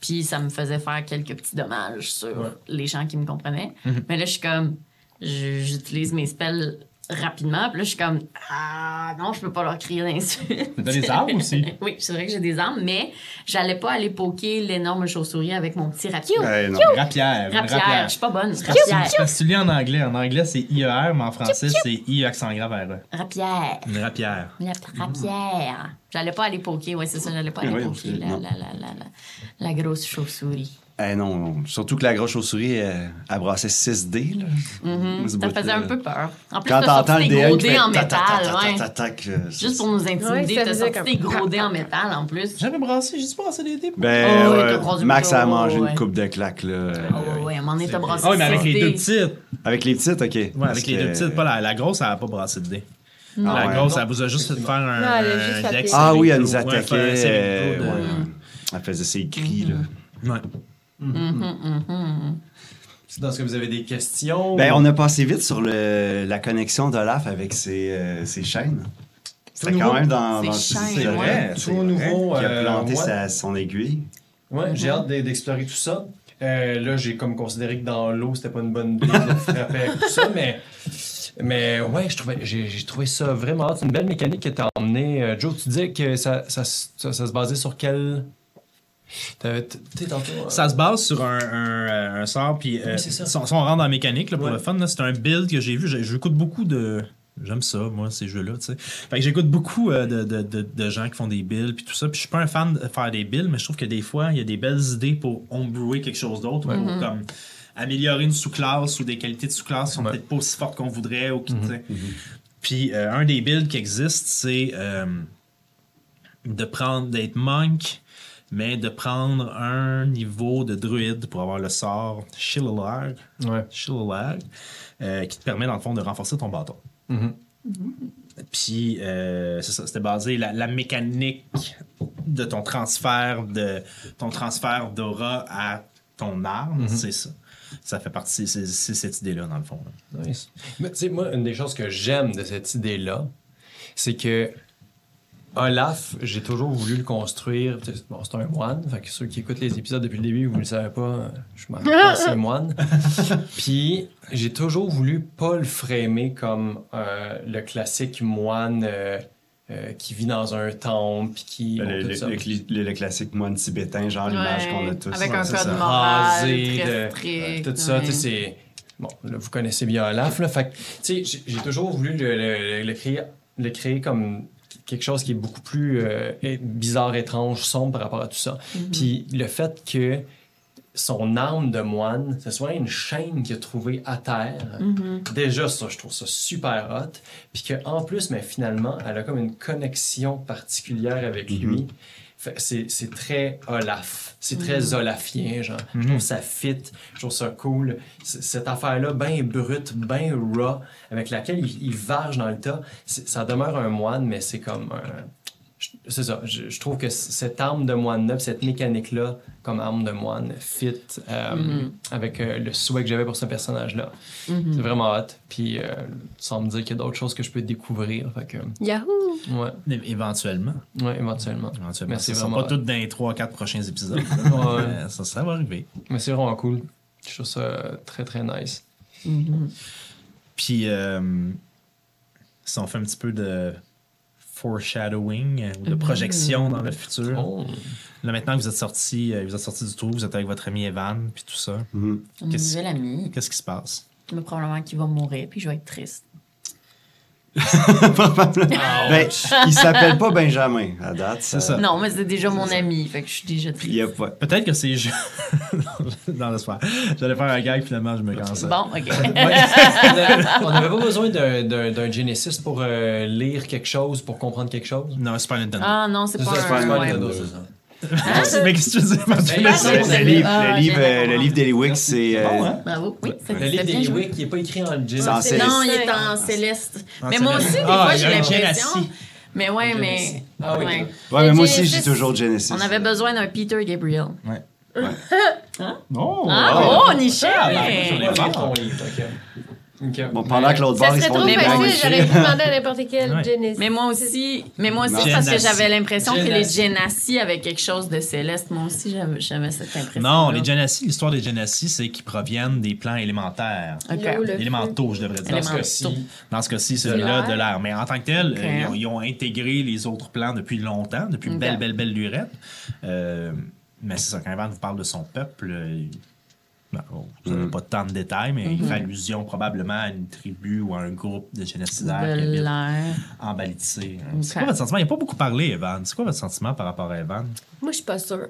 Puis ça me faisait faire quelques petits dommages sur Ouais. les gens qui me comprenaient. Mais là, je suis comme, j'utilise mes spells rapidement. Puis là, je suis comme, ah non, je peux pas leur crier d'insultes. T'as des armes aussi? *laughs* oui, c'est vrai que j'ai des armes, mais j'allais pas aller poker l'énorme chauve-souris avec mon petit rapier. Ouais, non. Rapière. une Rapière, je suis pas bonne. Rapière. parce que tu lis en anglais. En anglais, c'est IER, mais en français, c'est I accent grave R. Rapière. Une rapière. La rapière. J'allais pas aller poker, ouais, c'est ça, j'allais pas aller non. la, la, la, la, la grosse chauve-souris. Eh non. Surtout que la grosse chauve-souris, elle, elle brassait 6D. Là. Ce Ça bout, faisait là. un peu peur. En plus, Quand t'entends le des DN gros qui dés fait en métal, euh, Juste pour nous intimider, t'as sorti des gros dés en métal en plus. J'avais brassé, j'ai-tu brassé des dés? Ben, Oh, ouais, Max a mangé ouais. une coupe de claques, là. Ah ouais, à un moment donné, t'as brassé Ah oui, mais avec six les deux petites. Avec les petites, OK. Ouais, avec les deux petites. Pas la, la grosse, elle a pas brassé de dés. La grosse, elle vous a juste fait faire un, juste Ah oui, elle nous attaquait. euh. Elle faisait ses cris, là. Ouais. C'est dans ce que vous avez des questions? Ben, on a passé vite sur le, la connexion d'Olaf avec ses, euh, ses chaînes. C'était Tout quand même dans, dans c'est vrai, Tout c'est vrai. nouveau, Qui a euh, planté ouais. sa- son aiguille. Ouais, j'ai hâte d'e- d'explorer tout ça. Euh, là, j'ai comme considéré que dans l'eau, c'était pas une bonne idée de frapper avec tout ça, mais, mais ouais, je trouvais, j'ai, trouvé ça vraiment hâte. C'est une belle mécanique que t'as emmenée. Euh, Joe, tu disais que ça, ça, ça, ça se basait sur quel. Ça se base sur un, un, euh, un sort, puis euh, Oui, c'est ça. si on si on rentre dans la mécanique là, pour Ouais. le fun, c'est un build que j'ai vu. J'écoute beaucoup de. J'aime ça, moi, ces jeux-là, tu sais. Fait que j'écoute beaucoup euh, de, de, de, de gens qui font des builds, puis tout ça. Puis je suis pas un fan de faire des builds, mais je trouve que des fois, il y a des belles idées pour homebrewer quelque chose d'autre, ou pour comme améliorer une sous-classe ou des qualités de sous-classe qui sont Ouais. peut-être pas aussi fortes qu'on voudrait. Ou qui, sais. Puis euh, un des builds qui existe, c'est euh, de prendre, d'être monk, mais de prendre un niveau de druide pour avoir le sort Shillag, Ouais. Euh, qui te permet dans le fond de renforcer ton bâton. Mhm. Puis euh, c'est ça, c'était basé la, la mécanique de ton transfert de ton transfert d'aura à ton arme, c'est ça. Ça fait partie, c'est c'est cette idée-là dans le fond. là. Nice. Mais tu sais, moi, une des choses que j'aime de cette idée-là, c'est que Olaf, j'ai toujours voulu le construire. Bon, c'est un moine. Fait que ceux qui écoutent les épisodes depuis le début, vous ne le savez pas, je m'en *laughs* c'est un moine. Puis j'ai toujours voulu pas le framer comme euh, le classique moine euh, euh, qui vit dans un temple, puis qui. bon, Le, tout le- ça. le cli- le- le classique moine tibétain, genre l'image Ouais, qu'on a tous. Avec un code moral rasé, très de- tout ça, ouais. tu sais, c'est... Bon, là, vous connaissez bien Olaf, là, fait que, tu sais, j'ai- toujours voulu le, le- le créer, le créer comme quelque chose qui est beaucoup plus euh, bizarre, étrange, sombre par rapport à tout ça. Puis le fait que son arme de moine, ce soit une chaîne qu'il a trouvée à terre, déjà ça, je trouve ça super hot. Puis qu'en plus, mais finalement, elle a comme une connexion particulière avec lui. C'est c'est très Olaf. C'est très Olafien, genre. Je trouve ça fit. Je trouve ça cool. Cette affaire-là, bien brute, bien raw, avec laquelle il, il varge dans le tas, c'est- ça demeure un moine, mais c'est comme un. Je- C'est ça. Je, je trouve que cette arme de moine-là, puis cette mécanique-là, comme arme de moine, fit euh, avec euh, le souhait que j'avais pour ce personnage-là. C'est vraiment hot. Puis, euh, sans me dire qu'il y a d'autres choses que je peux découvrir. Fait que, Yahoo! ouais, É- Éventuellement. ouais, éventuellement. Éventuellement. Vraiment. pas toutes dans les 3-4 prochains épisodes. *laughs* Ouais. Ça, ça va arriver. Mais c'est vraiment cool. Je trouve ça très, très nice. Puis, euh, si on fait un petit peu de foreshadowing euh, ou de projection dans le futur. Oh. Là, maintenant que vous êtes sorti, euh, vous êtes sorti du trou, vous êtes avec votre ami Evan, puis tout ça. Une Qu'est-ce- nouvelle amie. Qu'est-ce qui se passe? Mais probablement qu'il va mourir, puis je vais être triste. Ben, il s'appelle pas Benjamin à date. C'est ça. Non, mais c'est déjà mon ami, fait que je suis déjà triste. pas. Peut-être que c'est. ju- *laughs* dans l'espoir. J'allais faire un gag, finalement, je me casse. Bon, OK. *laughs* *laughs* On n'avait pas besoin d'un- Genesis pour euh, lire quelque chose, pour comprendre quelque chose? Non, Super Nintendo. ah non, c'est C'est pas c'est pas un... Nintendo, c'est. Mais qu'est-ce que tu veux dire par Ben, Le, le livre, Ah, le livre, j'ai euh, le livre d'Eliwick, c'est. euh, Bon, hein? Bravo, oui, c'est Le livre bien des joué. Wick, il n'est pas écrit en Genesis. C'est en céleste. Non, il est en céleste. En mais moi céleste. aussi, des Ah, fois, y j'ai l'impression... Mais ouais, mais... Ah oui. ouais. Ouais, mais moi aussi, dis toujours Genesis. On avait besoin d'un Peter Gabriel. *laughs* Oh! Ah, oh! Ah, ben, j'en ai Moi, Bon, pendant Mais- que l'autre bord, ils se font des j'aurais pu demander à n'importe quel Ouais. Genesis. Mais moi aussi, mais moi aussi Non. parce que j'avais l'impression que les. Genasi avaient quelque chose de céleste. Moi aussi, j'avais j'avais cette impression. Non, les Genasi, l'histoire des Genasi, c'est qu'ils proviennent des plans élémentaires. OK. L'eau, le feu. Élémentaux, je devrais dire. Dans ce cas-ci, Dans ce cas-ci, celui-là l'air. de l'air. Mais en tant que tel, euh, ils, ont, ils ont intégré les autres plans depuis longtemps, depuis belle, belle, belle lurette. Euh, mais c'est ça, quand Evan vous parle de son peuple, il- bon, vous n'avez pas tant de détails, mais il fait allusion probablement à une tribu ou à un groupe de génocidaires qui de habitent l'air. en. C'est quoi votre sentiment? Il n'a pas beaucoup parlé, Evan. C'est quoi votre sentiment par rapport à Evan? Moi, je suis pas sûre.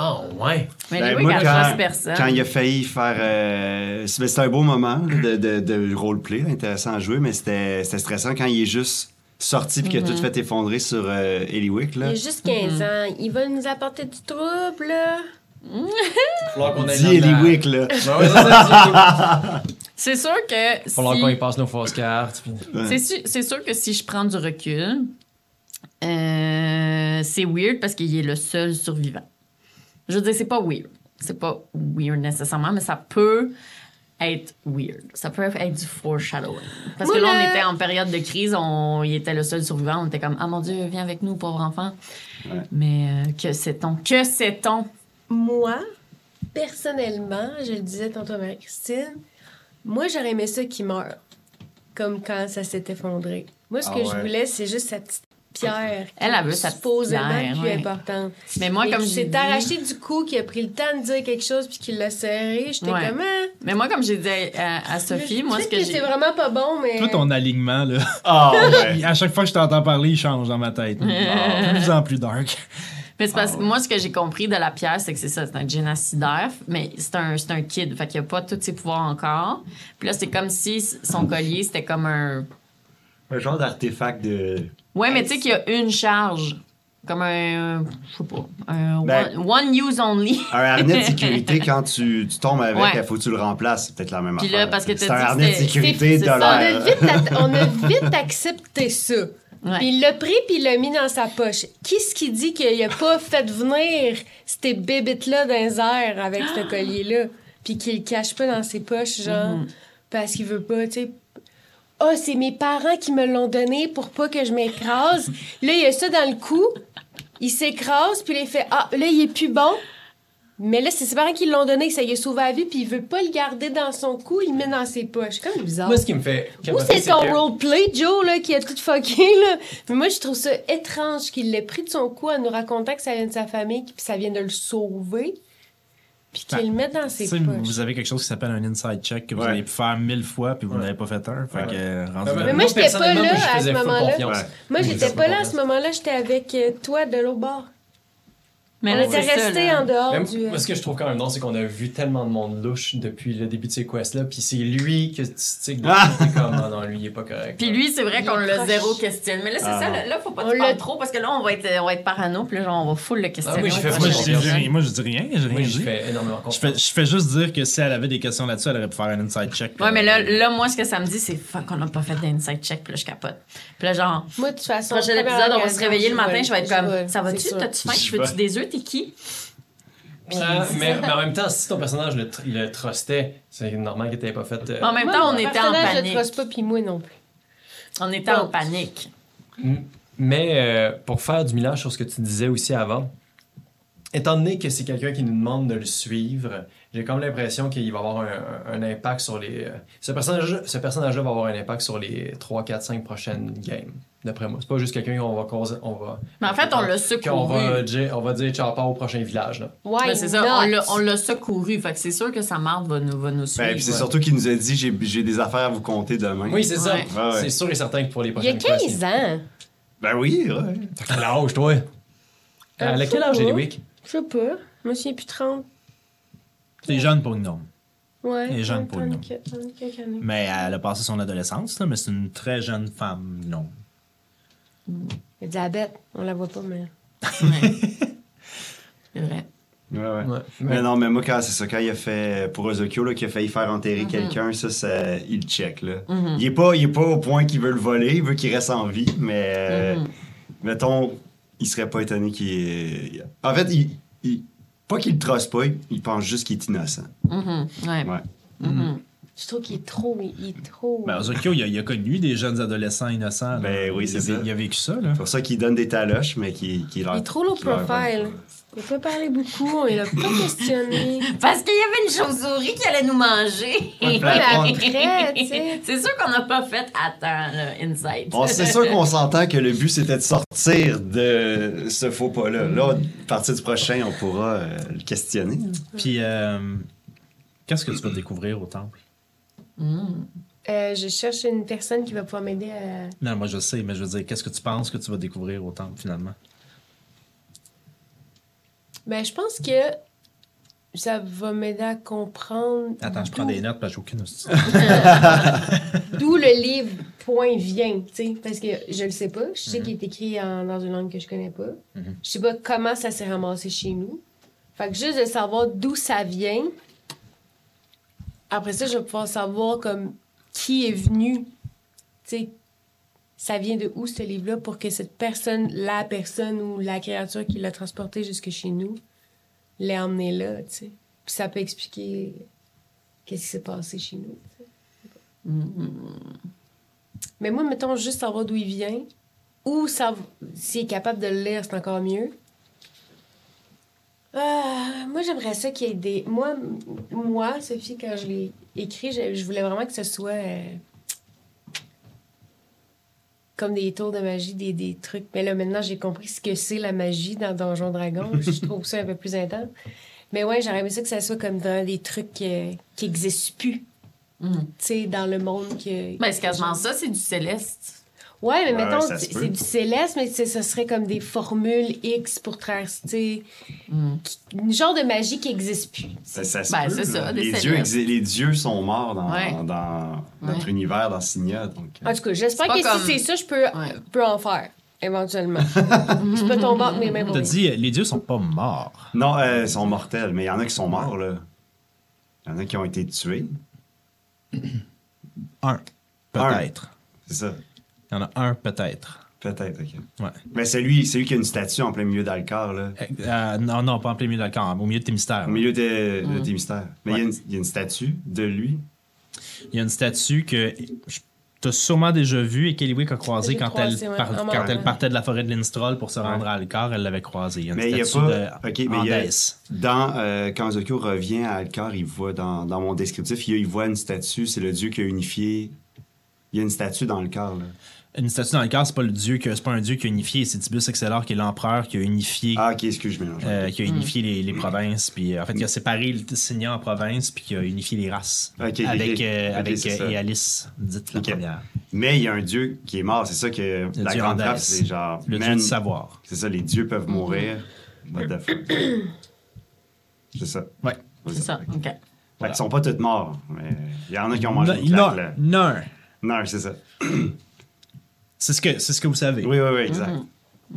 Ah, ouais. Mais Ben, moi, oui, quand, personne. quand il a failli faire. euh, c'est- ben, c'était un beau moment de, de, de roleplay, intéressant à jouer, mais c'était c'était stressant quand il est juste sorti puis qu'il a tout fait effondrer sur euh, Eliwick. Il Là. a juste 15 ans. Il va nous apporter du trouble, là. Il va falloir qu'on aille Dis Eliwick, là. Ouais, c'est ça, dis- *laughs* C'est sûr que Il va falloir si- qu'on y passe nos fausses cartes. puis- c'est sûr, c'est sûr que si je prends du recul, euh, c'est weird parce qu'il est le seul survivant. Je veux dire, c'est pas weird. C'est pas weird nécessairement, mais ça peut être weird. Ça peut être du foreshadowing. Parce que là, on était en période de crise, on, il était le seul survivant. On était comme, ah mon Dieu, viens avec nous, pauvre enfant. Ouais. Mais euh, que sait-on? Que sait-on? Moi, personnellement, je le disais tantôt à Marie-Christine, moi, j'aurais aimé ça qu'il meure. Comme quand ça s'est effondré. Moi, ce Ah que je voulais, c'est juste sa petite pierre. Elle, elle veut sa supposément pierre, plus ouais. importante. Mais moi, Et comme qui j'ai dit... arraché du cou, qui a pris le temps de dire quelque chose, puis qu'il l'a serré. J'étais Ouais. comme, ah, Mais moi, comme j'ai dit à, à Sophie, moi, ce peut-être que j'ai... c'est vraiment pas bon, mais. Toi, ton alignement, là, Ah, ouais. *laughs* à chaque fois que je t'entends parler, il change dans ma tête. Ah, *laughs* de plus en plus dark. Mais c'est parce Ah que moi, ce que j'ai compris de la pierre, c'est que c'est ça, c'est un génocidaire, mais c'est un, c'est un kid, fait qu'il a pas tous ses pouvoirs encore. Puis là, c'est comme si son collier, c'était comme un... Un genre d'artefact de. Ouais, mais tu sais qu'il y a une charge, comme un... Je sais pas, un Ben- one, one use only. *laughs* Un harnais de sécurité, *laughs* quand tu, tu tombes avec, Ouais. il faut que tu le remplaces. C'est peut-être la même Puis affaire. là, parce que C'est un harnais de sécurité de On a vite, on a vite accepté ça. Ouais. Puis il l'a pris puis il l'a mis dans sa poche. Qui ce qui dit qu'il a pas *laughs* fait venir ces bébites-là dans les airs avec ce *gasps* collier-là? Puis qu'il le cache pas dans ses poches, genre, parce qu'il veut pas, tu sais. Ah, c'est mes parents qui me l'ont donné pour pas que je m'écrase. là, il a ça dans le cou. Il s'écrase, puis il fait Ah, là, il est plus bon. Mais là, c'est ses parents qui l'ont donné, ça y a sauvé la vie, puis il veut pas le garder dans son cou, il le met dans ses poches. C'est comme bizarre. Moi, ce qui me fait. Ou capoter, c'est ton que- roleplay, Joe, là, qui a tout fucké, là. Mais moi, je trouve ça étrange qu'il l'ait pris de son cou en nous racontant que ça vient de sa famille, puis ça vient de le sauver, puis qu'il Ben, le met dans Tu ses poches. vous avez quelque chose qui s'appelle un inside check que vous Ouais. avez pu faire mille fois puis vous Ouais. n'avez pas fait un. Fait Ouais. que, euh, rendu Ben, là- Mais ben, moi, j'étais pas là à ce moment-là. Moi, j'étais pas là à ce moment-là, j'étais avec euh, toi de l'autre bord. Mais On là, était là. en dehors Même- du... moi, ce que je trouve quand même non, c'est qu'on a vu tellement de monde louche depuis le début de ces quests-là, puis c'est lui que tu sais que Ah! comme, non, non, lui, il est pas correct. Puis lui, c'est vrai qu'on l'a zéro questionné. Mais là, c'est Ah, ça, non. là, là, faut pas On parler trop parce que là, on va être, on va être parano, puis là, genre, on va full le questionner. Ah oui, fait On moi, je dis, moi, je dis rien. J'ai rien Moi, dit. j'ai fait énormément Je confiance. fais, je fais juste dire que si elle avait des questions là-dessus, elle aurait pu faire un inside check. Ouais, mais là, Euh, là, moi, ce que ça me dit, c'est fuck, on n'a pas fait d'inside check, puis là, je capote. Puis là, genre, Moi, de toute façon... prochain épisode, on va se réveiller le je matin, je vais être je comme, ça va-tu? T'as-tu faim? Je Je veux-tu des œufs? T'es qui? Ah, mais, mais en même temps, si ton personnage le, tr- le trustait, c'est normal que t'avais pas fait. euh, En même temps, on était en personnage, je panique. trosse pas, puis moi non plus. On était en panique. Mais euh, pour faire du millage sur ce que tu disais aussi avant, étant donné que c'est quelqu'un qui nous demande de le suivre, j'ai comme l'impression qu'il va avoir un, un impact sur les. euh, ce personnage ce personnage-là va avoir un impact sur les 3, 4, 5 prochaines games, d'après moi. C'est pas juste quelqu'un qu'on va causer. On va, Mais en fait, on l'a va secouru. dire, on va dire ciao part au prochain village. Là. Ouais, c'est ça, on l'a- on l'a secouru. Fait que c'est sûr que sa marde va nous, va nous suivre. Ben, puis c'est Ouais. surtout qu'il nous a dit j'ai j'ai des affaires à vous compter demain. Oui, c'est ça. Ouais. Ouais, ouais. C'est sûr et certain que pour les Il y a prochaines 15 ans. Ben oui, ouais. T'as quel âge, toi? Euh, Euh, à je quel sais âge, pas. Eliwick? Je sais pas. Moi, je suis plus 30. T'es jeune pour une gnome. Ouais. Elle est jeune pour nous. 34, 34 années. Mais elle a passé son adolescence, là, mais c'est une très jeune femme gnome. Y a diabète. On la voit pas, mais... Ouais. *laughs* c'est vrai. Ouais, ouais. Ouais. Mais non, mais moi, quand c'est ça, quand il a fait, pour Ozokyo, là, qu'il a failli faire enterrer Mhm. quelqu'un, ça, ça, il le check, là. il, est pas, il est pas au point qu'il veut le voler, il veut qu'il reste en vie, mais, euh, Mhm. mettons, il serait pas étonné qu'il. En fait, il, il- pas qu'il le trosse pas, il- pense juste qu'il est innocent. Mhm. Ouais. Ouais. Mhm. Je trouve qu'il est trop. Il est trop. Ben, Ozokyo, il a, il a connu des jeunes adolescents innocents. là. Ben oui, Il c'est a- ça. Il a vécu ça, là. C'est pour ça qu'il donne des taloches, mais qui qui leur. il est trop low profile. Il a pas parlé beaucoup, il a pas questionné. *laughs* Parce qu'il y avait une chauve-souris qui allait nous manger. *laughs* C'est sûr qu'on n'a pas fait à temps, là, Insight. Bon, c'est sûr qu'on s'entend que le but c'était de sortir de ce faux pas-là. Là, à partir du prochain, on pourra euh, le questionner. Puis, euh, qu'est-ce que tu vas découvrir au temple? Euh, je cherche une personne qui va pouvoir m'aider à. Non, moi je sais, mais je veux dire, qu'est-ce que tu penses que tu vas découvrir au temple finalement? Ben, je pense que ça va m'aider à comprendre. Attends, je prends des notes parce que j'ai aucune. *laughs* D'où le livre Point vient, tu sais, parce que je le sais pas. Je Mhm. sais qu'il est écrit en- dans une langue que je connais pas. Je sais pas comment ça s'est ramassé chez nous. Fait que juste de savoir d'où ça vient. Après ça, je vais pouvoir savoir comme qui est venu, tu sais, ça vient de où ce livre-là pour que cette personne, la personne ou la créature qui l'a transporté jusque chez nous, l'ait emmené là, tu sais. Puis ça peut expliquer qu'est-ce qui s'est passé chez nous. sais. Mais moi, mettons juste savoir d'où il vient, ou s'il est capable de le lire, c'est encore mieux. Ah, moi, j'aimerais ça qu'il y ait des. Moi, moi Sophie, quand je l'ai écrit, je, je voulais vraiment que ce soit. euh, comme des tours de magie, des, des trucs. Mais là, maintenant, j'ai compris ce que c'est la magie dans Donjon Dragon. *laughs* je trouve ça un peu plus intense. Mais ouais, j'aurais aimé ça que ça soit comme dans des trucs euh, qui n'existent plus. Mhm. Tu sais, dans le monde que. Ben, c'est quasiment ça, c'est du céleste. Ouais, mais mettons, c'est du céleste, mais ce serait comme des formules X pour traverser. Mm. Une genre de magie qui n'existe plus. Ça, ça se Ben, peut, c'est ça, les, dieux exi- les dieux sont morts dans, Ouais. dans notre Ouais. univers, dans Signa. Donc, euh, En tout cas, j'espère que comme- si c'est ça, je peux, Ouais. peux en faire, éventuellement. *laughs* je peux tomber entre mes mains T'as dit, euh, les dieux sont pas morts. Non, euh, ils sont mortels, mais il y en a qui sont morts, là. Il y en a qui ont été tués. Un, peut-être. C'est ça. Il y en a un, peut-être. Peut-être, OK. Ouais. Mais celui, celui qui a une statue en plein milieu d'Alcar, là. Euh, euh, non, non, pas en plein milieu camp, au milieu de tes mystères. Au milieu de, de tes mystères. Mais il y a Ouais. une- il y, a une statue de lui. Il y a une statue que tu as sûrement déjà vue et Kellywick a croisée quand, croisé, elle, ouais, par- en quand elle partait de la forêt de Linstrol pour se rendre à Alcar, elle l'avait croisée. Il y a une Mais il y a pas. de OK, mais il y a. Dans, euh, quand Zokyo revient à Alcar, il voit dans, dans mon descriptif, il, il voit une statue, c'est le dieu qui a unifié. Il y a une statue dans le corps, là. Une statue dans le cœur, c'est pas le dieu que c'est pas un dieu qui a unifié, c'est Tibus Excellor qui est l'empereur qui a unifié Ah, ok, excuse, je mélange. euh, qui a unifié les, les provinces puis euh, en fait qui a séparé le Signa en provinces puis qui a unifié les races Ok, ok, avec ok. euh, Ok, avec c'est euh, ça. Ealis, dite la Ok. première. Mais il y a un dieu qui est mort, c'est ça que la dieu grande Andès. frappe, c'est genre. Le dieu man, du savoir. C'est ça, les dieux peuvent mourir. What the fuck? C'est ça. Ouais. C'est ça. OK. Fait qu'ils sont pas tous morts, mais il y en a qui ont mangé Non, une claque, non, là. non. Non, c'est ça. *clears throat* C'est ce que c'est ce que vous savez. Oui, oui, oui, exact.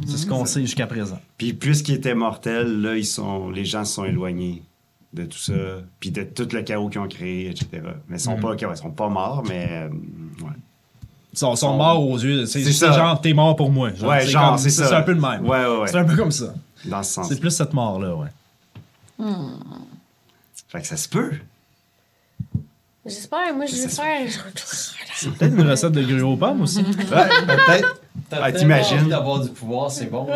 C'est ce qu'on sait jusqu'à présent. Puis puisqu'ils étaient mortels, là, ils sont, les gens se sont éloignés de tout ça, puis de tout le chaos qu'ils ont créé, etc. Mais ils sont Mhm. pas, ok, ouais, ils sont pas morts, mais euh, ouais. Ils sont, sont morts aux yeux. C'est C'est c'est ça. genre, t'es mort pour moi. Ouais, genre, comme- c'est ça. C'est un peu le même. Ouais, ouais, ouais. C'est un peu comme ça. Dans ce sens. C'est plus cette mort-là, ouais. Fait que ça se peut. J'espère, moi, je vais faire. C'est peut-être une recette de gruau aux pommes aussi. Ouais, peut-être. Ah, t'imagines? envie d'avoir du pouvoir, c'est bon.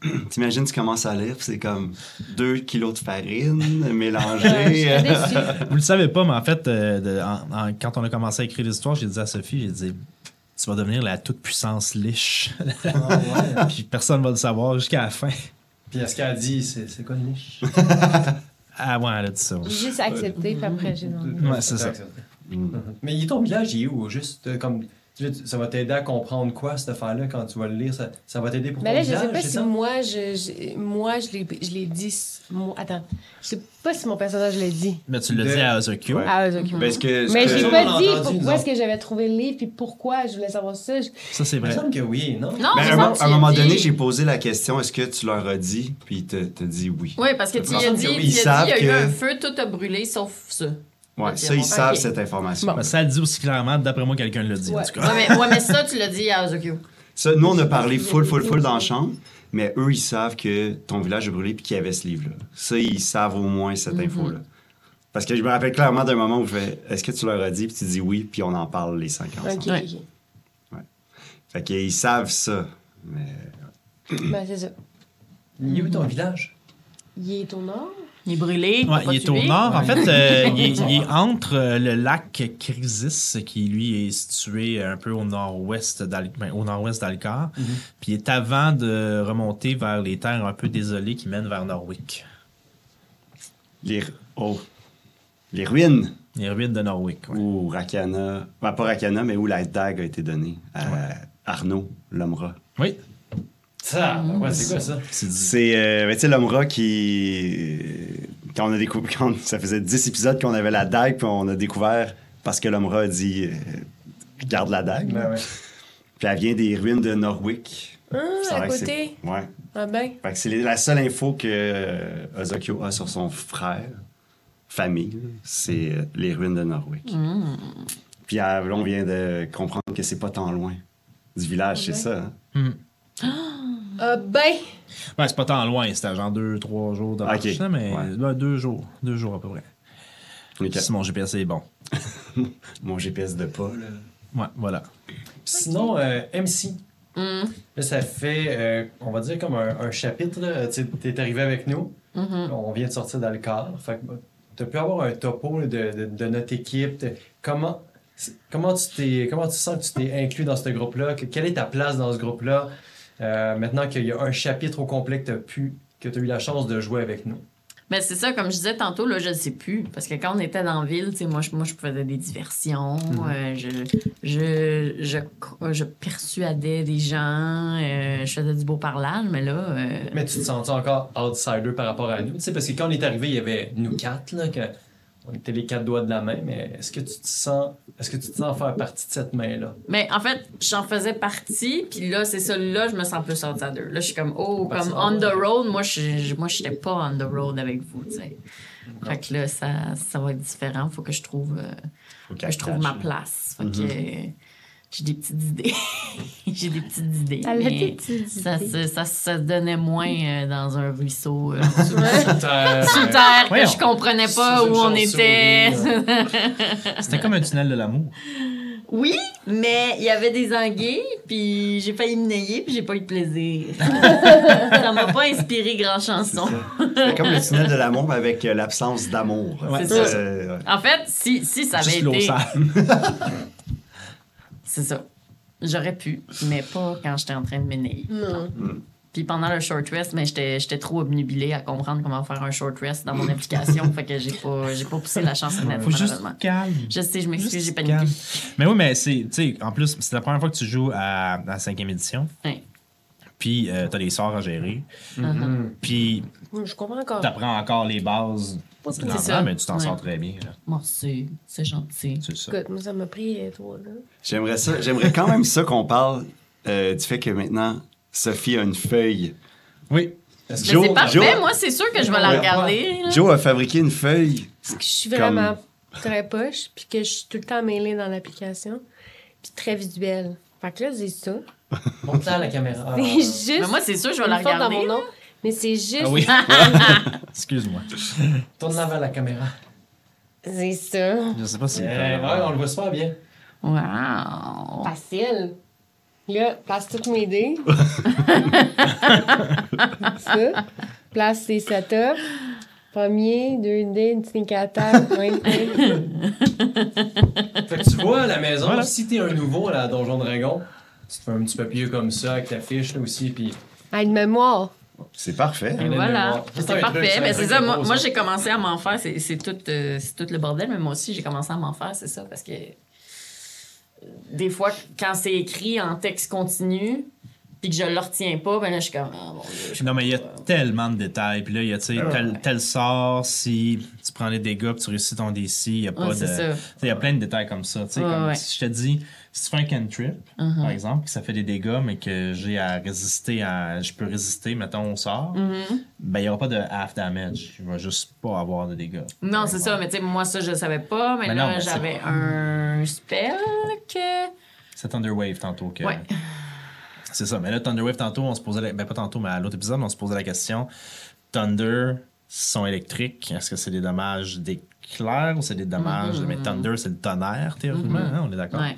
*clears throat* T'imagines, tu commences à lire, c'est comme 2 kilos de farine *laughs* mélangée. Vous le savez pas, mais en fait, euh, de- en- en- quand on a commencé à écrire l'histoire, j'ai dit à Sophie, j'ai dit, tu vas devenir la toute-puissance liche. Ah, ouais. *laughs* Puis personne va le savoir jusqu'à la fin. Puis est-ce qu'elle a dit, c'est c'est quoi une niche? *laughs* Ah ouais, elle a dit ça. J'ai juste accepté, puis après, j'ai demandé. Ouais, c'est ça. Mais ton village, il est où? Juste euh, comme. Ça va t'aider à comprendre quoi, cette affaire-là, quand tu vas le lire? Ça, ça va t'aider pour Mais ton là, je sais pas si ça? moi, je, je- moi, je l'ai je l'ai dit. moi- attends. Je sais pas si mon personnage l'a dit. Mais tu l'as De- dit à Ozokyo. Ouais. Ok. Ben, que, Mais que- on pas dit entendu, pourquoi est-ce que j'avais trouvé le livre, puis pourquoi je voulais savoir ça. Je- Ça, c'est Il me vrai. semble que oui, non? Non, Ben, mais à, à un as moment dit- donné, j'ai posé la question est-ce que tu leur as dit Puis tu t'as dit oui? Oui, parce que tu as dit, ils as il y a eu savent un que- feu, tout a brûlé, sauf ça. Ouais, ça, ils savent cette information. Bon. Ça le dit aussi clairement, d'après moi, quelqu'un l'a dit. En Ouais. tout cas. Ouais, mais, ouais, mais ça, tu l'as dit à Ozokyo. Ça, nous, on a parlé full, full, full dans la chambre, mais eux, ils savent que ton village a brûlé puis qu'il y avait ce livre-là. Ça, ils savent au moins cette info-là. Parce que je me rappelle clairement d'un moment où je fais Est-ce que tu leur as dit Puis tu dis oui, puis on en parle les cinq ensemble. Ok, Ouais. Fait qu'ils savent ça. Mais Ben, c'est ça. Il est où ton village? Il est au nord? Il est brûlé. Ouais, faut pas il est au nord. En fait, euh, il, est, il est *laughs* entre euh, le lac Crisis, qui lui est situé un peu au nord-ouest ben, au nord-ouest d'Alcar. Puis il est avant de remonter vers les terres un peu désolées qui mènent vers Norwick. les, oh, les ruines Les ruines de Norwick. ouais. où Rakana, ben, pas Rakana, mais où la dague a été donnée à Arnaud, l'homme rat. Oui, Ça, ouais, c'est quoi ça? c'est euh, ben, tu sais, l'homme rat qui. Quand on a découvert. *laughs* Quand ça faisait 10 épisodes qu'on avait la dague, puis on a découvert parce que l'homme rat a dit euh, garde la dague. Ben ouais. Puis elle vient des ruines de Norwick. Ah, à côté. c'est- Ouais. Ah ben. Fait que c'est la seule info que euh, Ozokyo a sur son frère, famille, c'est euh, les ruines de Norwick. Puis euh, là, on vient de comprendre que c'est pas tant loin du village, c'est ça. hein? Ah *gasps* ben. Ouais, c'est pas tant loin, c'était genre deux, trois jours de marche, Ok. là, mais Ouais. ouais, deux jours. Deux jours à peu près. Ok. Si mon GPS est bon. *laughs* Mon GPS de pas, là. Ouais, voilà. Sinon, euh, MC. Mm. Là, ça fait, euh, on va dire, comme un, un chapitre. là. Tu es arrivé avec nous. Mhm. On vient de sortir d'Alcar. Fait que tu as pu avoir un topo là, de, de- de notre équipe. de- comment, c'est- comment, tu t'es, comment tu sens que tu t'es inclus dans ce groupe-là? Que- quelle est ta place dans ce groupe-là? Euh, maintenant qu'il y a un chapitre au complet que tu as eu la chance de jouer avec nous. Mais c'est ça, comme je disais tantôt, là, je ne sais plus. Parce que quand on était dans la ville, tu moi, je, moi, je faisais des diversions. euh, je, je, je, je persuadais des gens. euh, je faisais du beau parlage, mais là. euh, Mais tu te sens encore outsider par rapport à nous? Tu sais, parce que quand on est arrivé, il y avait nous quatre, là, que on était les quatre doigts de la main, mais est-ce que tu te sens est-ce que tu te sens faire partie de cette main-là? Mais en fait, j'en faisais partie, puis là, c'est ça, là, je me sens plus outsider. Là, je suis comme, oh, Ben, comme ça on the road, moi, je moi, j'étais pas on the road avec vous, tu sais. Fait que là, ça, ça va être différent. Faut que je trouve, euh, Faut que je trouve ma place. Fait Mhm. que j'ai des petites idées. *laughs* j'ai des petites idées. Elle a mais des petites ça, idées. se- ça, ça se donnait moins euh, dans un ruisseau euh, sous, Euh, sous terre que Voyons. je comprenais pas Sous où on était. *laughs* C'était comme un tunnel de l'amour. Oui, mais il y avait des anguilles, puis j'ai failli me nailler, puis j'ai pas eu de plaisir. *laughs* ça m'a pas inspiré grand chanson. C'est comme le tunnel de l'amour, mais avec euh, l'absence d'amour. Ouais, c'est ça. Euh, ouais. En fait, si, si ça avait Juste l'eau été... C'est ça. J'aurais pu, mais pas quand j'étais en train de nailler. Non. Puis pendant le short rest, mais j'étais j'étais trop obnubilée à comprendre comment faire un short rest dans mon application, *laughs* fait que j'ai pas, j'ai pas poussé la chansonnette, Faut juste calme. Je sais, je m'excuse, j'ai paniqué. calme. Mais oui, mais c'est, tu sais, en plus, c'est la première fois que tu joues à, à la cinquième édition. Ouais. Puis, euh, t'as des sorts à gérer. Uh-huh. Puis, Oui, Je comprends encore. t'apprends encore les bases. Pas ça. mais tu t'en Ouais. sors très bien. là. Merci, c'est gentil. C'est ça. Écoute, moi, ça m'a pris euh, là. J'aimerais ça. J'aimerais quand même ça qu'on parle euh, du fait que maintenant, Sophie a une feuille. Oui. Joe- c'est parfait, Joe- moi, c'est sûr que je vais la regarder. là. Joe a fabriqué une feuille. Parce que je suis vraiment très poche, puis que je suis tout le temps mêlée dans l'application, puis très visuelle. Fait que là, c'est ça. Montre-la à la caméra. *laughs* C'est juste. Mais moi, c'est sûr, je vais la regarder. dans mon nom. Mais c'est juste. Ah oui. *laughs* Excuse-moi. Tourne-la vers la caméra. C'est ça. Je sais pas si. Eh, ouais, on le voit super bien. Wow. Facile. Là, place toutes mes dés. *laughs* ça. Place ses setups. Premier, deux dés, ouais, ouais. Fait que tu vois à la maison, Voilà. si t'es un nouveau à la Donjon Dragon, tu te fais un petit papier comme ça avec ta fiche là aussi, puis Ah, une mémoire. C'est parfait. Et voilà, c'est parfait. mais c'est ça, moi, j'ai commencé à m'en faire. C'est c'est tout, euh, c'est tout le bordel, mais moi aussi, j'ai commencé à m'en faire, c'est ça. Parce que euh, des fois, quand c'est écrit en texte continu, puis que je le retiens pas, ben là, je suis comme, ah, mon Dieu, je Non, mais il y a tellement de détails. Puis là, il y a, tu sais, tel, tel sort, si tu prends les dégâts, puis tu réussis ton DC, il y a pas Ouais, de. il y a plein de détails comme ça. Tu sais, Ouais, comme ouais. si je te dis, si tu fais un cantrip, Uh-huh. par exemple, que ça fait des dégâts, mais que j'ai à résister à. Je peux résister, mettons, au sort, Mm-hmm. ben, il n'y aura pas de half damage. Il va juste pas avoir de dégâts. Non, c'est ça, mais tu sais, moi, ça, je le savais pas. Mais Mais là, j'avais un spell que. C'est Thunderwave tantôt que. Ouais. *laughs* C'est ça. Mais là, Thunderwave, tantôt, on se posait. la- Ben, pas tantôt, mais à l'autre épisode, on se posait la question Thunder, son électrique, est-ce que c'est des dommages d'éclair ou c'est des dommages? Mais Thunder, c'est le tonnerre, théoriquement, hein, on est d'accord? Ouais.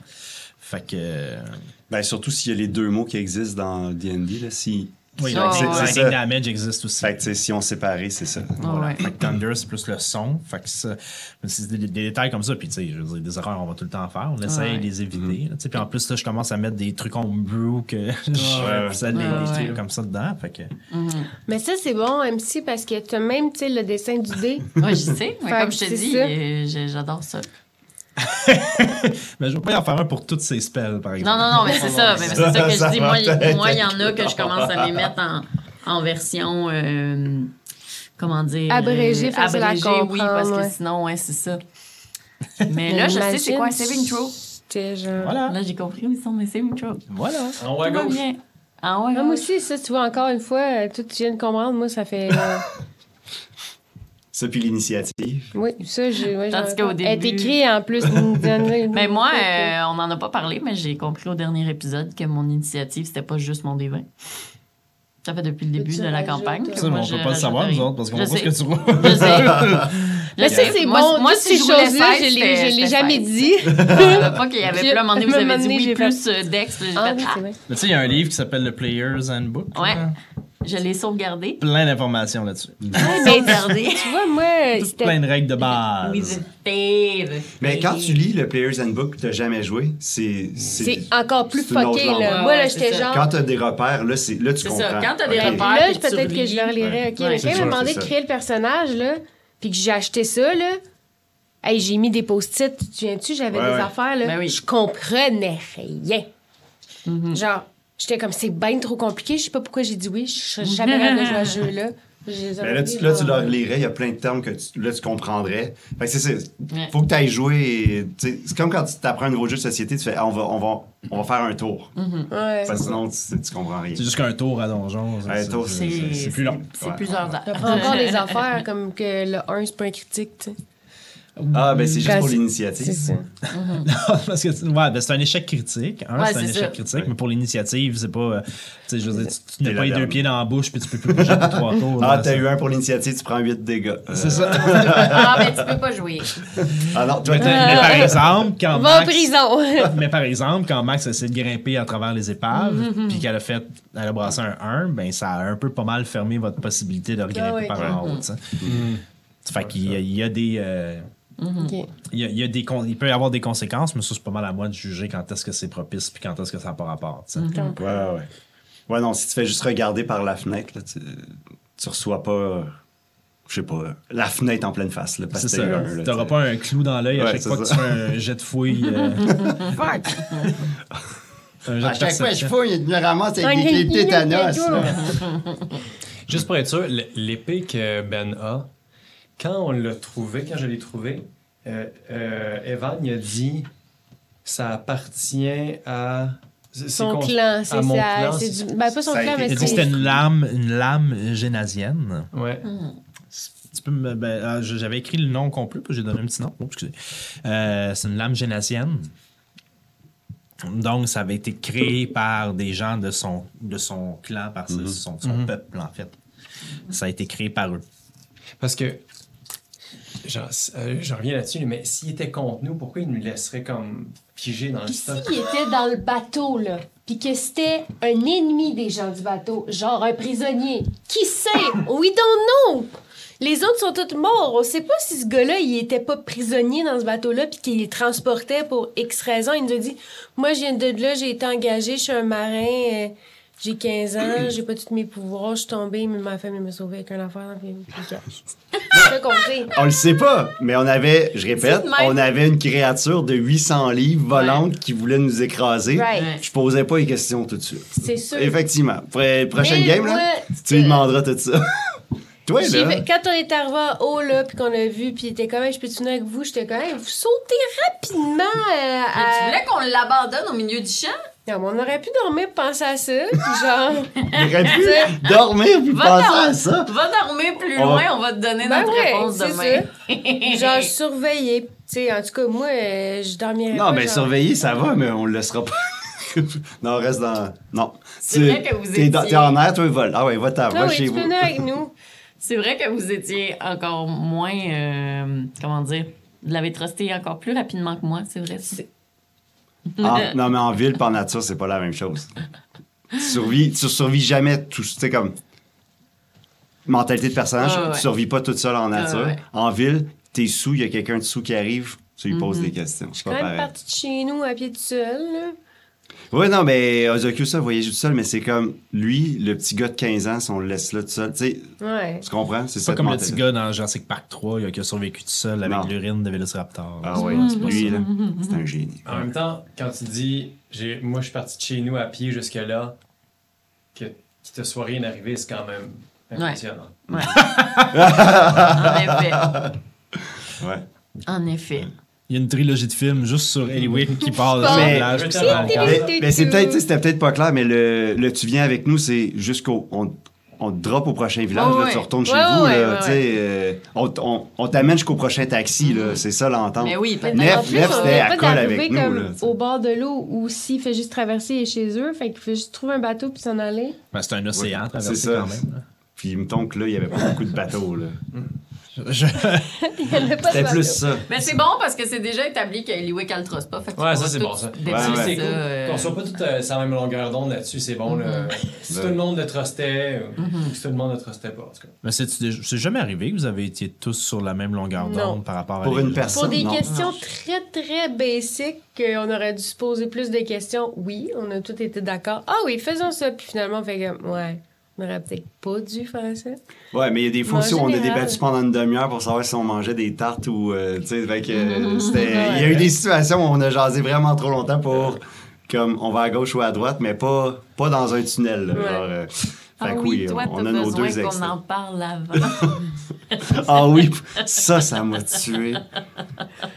Fait que. euh, Ben, surtout s'il y a les deux mots qui existent dans D&D, là, si... Oui, Oh, c'est- ouais. ça. damage existe aussi. Fait que, tu sais, si on séparait, c'est ça. Voilà. Ouais. Fait que Thunder, c'est plus le son. Fait que ça- mais c'est des, des détails comme ça. Puis, tu sais, je veux dire, des erreurs, on va tout le temps en faire. On essaye Ouais. de les éviter. sais. Puis en plus, là, je commence à mettre des trucs en brew que *laughs* je ça, des, Ouais, des ouais. trucs comme ça dedans. Fait que. Mais ça, c'est bon, MC, parce que tu as même, tu sais, le dessin du dé. Ouais, je sais. comme je te dis, euh, j'adore ça. *laughs* Mais je vais pas y en faire un pour toutes ces spells, par exemple. Non, non, non, mais c'est ça. mais c'est ça que Ça je dis. Moi, il peut-être moi, il y en a que je commence à les mettre en, en version. euh, comment dire Abrégée, euh, facile à abrégée, oui, comprendre, parce ouais. que sinon, ouais, c'est ça. *laughs* Mais là, je sais c'est quoi un saving throw? Genre. Voilà. Là, j'ai compris où sont mes saving throws. Voilà. En haut à Tout va gauche. bien. Ah ouais, Ah, moi aussi, ça, tu vois, encore une fois, euh, tout tu viens de comprendre, moi, ça fait. euh, *laughs* Ça, puis l'initiative. oui, ça, j'ai. Ouais, Tandis qu'au Elle est début- écrite en plus. Mais *laughs* Mais moi, euh, on n'en a pas parlé, mais j'ai compris au dernier épisode que mon initiative, c'était pas juste mon D20. Ça fait depuis le début de la campagne. que Ça, mais moi, on je peut pas le savoir, nous autres, parce qu'on voit ce que sais. tu vois. *laughs* Je sais. Mais ça, c'est Moi, bon. moi, si ces choses-là, 16, je je l'ai jamais 16. dit. *laughs* Pas qu'il y avait plus. À un moment donné, vous avez dit donné, oui, plus Dex. Ah ah. Mais tu sais, il y a un livre qui s'appelle le Player's Handbook. Ouais. Je l'ai sauvegardé. Plein d'informations là-dessus. *laughs* Sauvegardé. Tu vois, moi, c'était. Plein de règles de base. Oui, c'est. Mais quand tu lis le Player's Handbook tu t'as jamais joué, c'est. C'est encore plus c'est fucké, là. Moi, là, j'étais c'est genre. Quand t'as des repères, là, c'est, là tu C'est comprends. ça, quand t'as des repères, Là, peut-être que je le relirai. OK, Ouais, mais c'est quand il sûr, m'a demandé c'est de créer le personnage, là, puis que j'ai acheté ça, là, hey, j'ai mis des post-it. Tu te souviens-tu? J'avais Ouais, des ouais. affaires, là. Ben oui. Je comprenais rien. Genre, j'étais comme, c'est bien trop compliqué. Je sais pas pourquoi j'ai dit oui. Je serais jamais capable de jouer à ce jeu-là. Mais là, tu, là, tu genre, le relirais, il y a plein de termes que tu, là, tu comprendrais. Fait que c'est ça. Ouais. Faut que tu ailles jouer. C'est comme quand tu t'apprends un nouveau jeu de société, tu fais ah, on, va, on, va, on va faire un tour. Ouais. Parce que sinon, tu, tu comprends rien. C'est juste qu'un tour à donjon. c'est- tour, c'est- C'est C'est plus long. C'est Ouais. plusieurs heures. Encore *laughs* des affaires comme que le 1, c'est pas un critique, tu sais. Ah, ben c'est juste pour l'initiative. C'est ça. *laughs* Parce que ouais, ben, c'est un échec critique. hein, Ouais, c'est un échec ça. critique, mais pour l'initiative, c'est pas. euh, tu sais, je veux dire, tu, tu n'as T'es pas les deux pieds dans la bouche puis tu peux plus bouger pour trois *laughs* tours. Ah, t'as eu un pour l'initiative, tu prends 8 dégâts. Euh, *laughs* C'est ça. Ah, mais tu peux pas jouer. Ah non, toi, mais, par exemple, quand Va en Max, prison. mais par exemple, quand Max a essayé de grimper à travers les épaves, puis qu'elle a fait, elle a brassé un 1, ben ça a un peu pas mal fermé votre possibilité de grimper Ah oui. par en haut. tu sais. Fait qu'il y a, il y a des. OK. il, y a, il y a des con- il peut y avoir des conséquences, mais ça, c'est pas mal à moi de juger quand est-ce que c'est propice puis quand est-ce que ça n'a pas rapport. sais. Ouais, ouais, ouais. Ouais, non, si tu fais juste regarder par la fenêtre, là, tu, tu reçois pas, euh, je sais pas, la fenêtre en pleine face. Là, parce C'est que ça. t'as eu un, là, T'auras pas un clou dans l'œil à Ouais, chaque fois que tu fais un jet de fouille. euh, un jet de perception. fouille, il me ramasse avec des clés de tétanos. *laughs* Juste pour être sûr, l'épée que Ben a, quand on l'a trouvé, quand je l'ai trouvé, euh, euh, Evan il a dit ça appartient à. Son clan, c'est à mon ça. clan, C'est du... Ben, pas son ça clan, été mais c'est... c'était une lame, une lame génasienne. Ouais. Tu peux me- ben, ah, J'avais écrit le nom complet, puis j'ai donné un petit nom. Oh, excusez. Euh, c'est une lame génasienne. Donc, ça avait été créé par des gens de son, de son clan, par ce- son, son peuple, en fait. Ça a été créé par eux. Parce que. Genre, euh, je reviens là-dessus, mais s'il était contre nous, pourquoi il nous laisserait comme figé dans le Puis stock? s'il était dans le bateau, là, puis que c'était un ennemi des gens du bateau, genre un prisonnier, qui sait? We don't know! Les autres sont tous morts. On sait pas si ce gars-là, il était pas prisonnier dans ce bateau-là, puis qu'il les transportait pour X raison. Il nous a dit Moi, je viens de là, j'ai été engagé, je suis un marin, euh, j'ai 15 ans, j'ai pas tous mes pouvoirs, je suis tombé, mais ma famille m'a sauvé avec un affaire. J'ai pas compris. On le sait pas, mais on avait, je répète, on avait une créature de 800 livres volante qui voulait nous écraser. Right. Je posais pas les questions tout de suite. C'est sûr. Effectivement. Pour la prochaine Mais game, là, tu lui demanderas tout ça. *laughs* Toi, J'ai là. fait- quand on est arrivé en haut, là, puis qu'on a vu, puis il était quand même, je peux avec vous, j'étais quand même, vous sautez rapidement euh, Mais tu à... voulais qu'on l'abandonne au milieu du champ? Non, mais on aurait pu dormir et penser à ça, genre... *laughs* Il aurait pu dormir puis Va penser à ça. Va dormir plus On loin, on va te donner Ben notre ouais, réponse c'est demain. genre, surveiller. Tu sais, en tout cas, moi, euh, je dormirais Non, pas, mais genre- surveiller, ça va, mais on le laissera pas. *laughs* non, reste dans. Non. C'est vrai que vous étiez- t'es en air, toi, vol. Ah ouais, va t'en, Ah va oui, chez vous. avec *laughs* nous. C'est vrai que vous étiez encore moins. euh, comment dire? Vous l'avez trusté encore plus rapidement que moi, c'est vrai. En- non, mais en ville, par nature, c'est pas la même chose. Tu survis, tu survis jamais tout. Tu sais, comme. Mentalité de personnage, Ouais, ouais, tu survis pas toute seule en nature. Ouais. En ville, t'es sous, il y a quelqu'un dessous qui arrive, tu lui poses Mhm. des questions. Quand même pareil. partie de chez nous à pied tout seul, là. Ouais, non, mais Ozokyo, ça, voyage tout seul, mais c'est comme lui, le petit gars de 15 ans, si on le laisse là tout seul. Tu sais, Ouais. tu comprends? C'est C'est ça pas comme le petit gars dans Jurassic Park 3 là, qui a survécu tout seul avec l'urine de Velociraptor. Ah ouais, C'est pas lui, là, c'est un génie. En même temps, quand tu dis, moi je suis parti de chez nous à pied jusque-là, que qu'il te soit rien arrivé, c'est quand même impressionnant. Ouais. *laughs* en effet. Ouais. En effet. Il y a une trilogie de films juste sur Eliwick qui parle de Mais- Mais- encore. Mais, mais c'est peut-être, tu sais, c'était peut-être pas clair, mais le, le tu viens avec nous, c'est jusqu'au. On, on te drop au prochain village, Ouais, là, ouais. tu retournes chez Ouais, vous, ouais, là, ouais, tu sais, euh, on, on, on t'amène jusqu'au prochain taxi, là, c'est ça l'entente. Mais oui, peut-être. Nef- en plus, Nef, on c'était à pas colle d'arriver avec nous, comme là, au bord de l'eau ou s'il fait juste traverser et chez eux, fait qu'il fait juste trouver un bateau puis s'en aller. Ben, c'est un océan ça. quand même. Puis il me tombe que là, il y avait pas beaucoup de bateaux, là. Je- *laughs* y C'était plus ça. Mais c'est bon parce que c'est déjà établi que Eliwick elle trosse pas. Fait que Ouais, ça c'est bon ça. Ouais, cool. euh, Qu'on soit pas tous euh, sur la même longueur d'onde là-dessus, c'est bon. là. Si tout le monde ne trustait, ou si tout le monde ne trustait pas, en tout cas. Mais c'est jamais arrivé que vous avez été tous sur la même longueur d'onde par rapport à Pour une Eliwick? personne. Pour des non. questions très, très basiques, qu'on aurait dû se poser plus de questions, oui, on a tous été d'accord. Ah oui, faisons ça. Puis finalement, on fait que, ouais, on aurait peut-être pas dû faire ça. Ouais, mais il y a des fois aussi où on a débattu pendant une demi-heure pour savoir si on mangeait des tartes ou. euh, tu sais, fait que euh, Mhm. c'était. Il y a eu des situations où on a jasé vraiment trop longtemps pour. Comme on va à gauche ou à droite, mais pas, pas dans un tunnel. là, Ouais. genre, euh, Ah fait que oui, toi, on a nos deux qu'on extraits. en parle avant. *laughs* Ah oui, ça, ça m'a tué.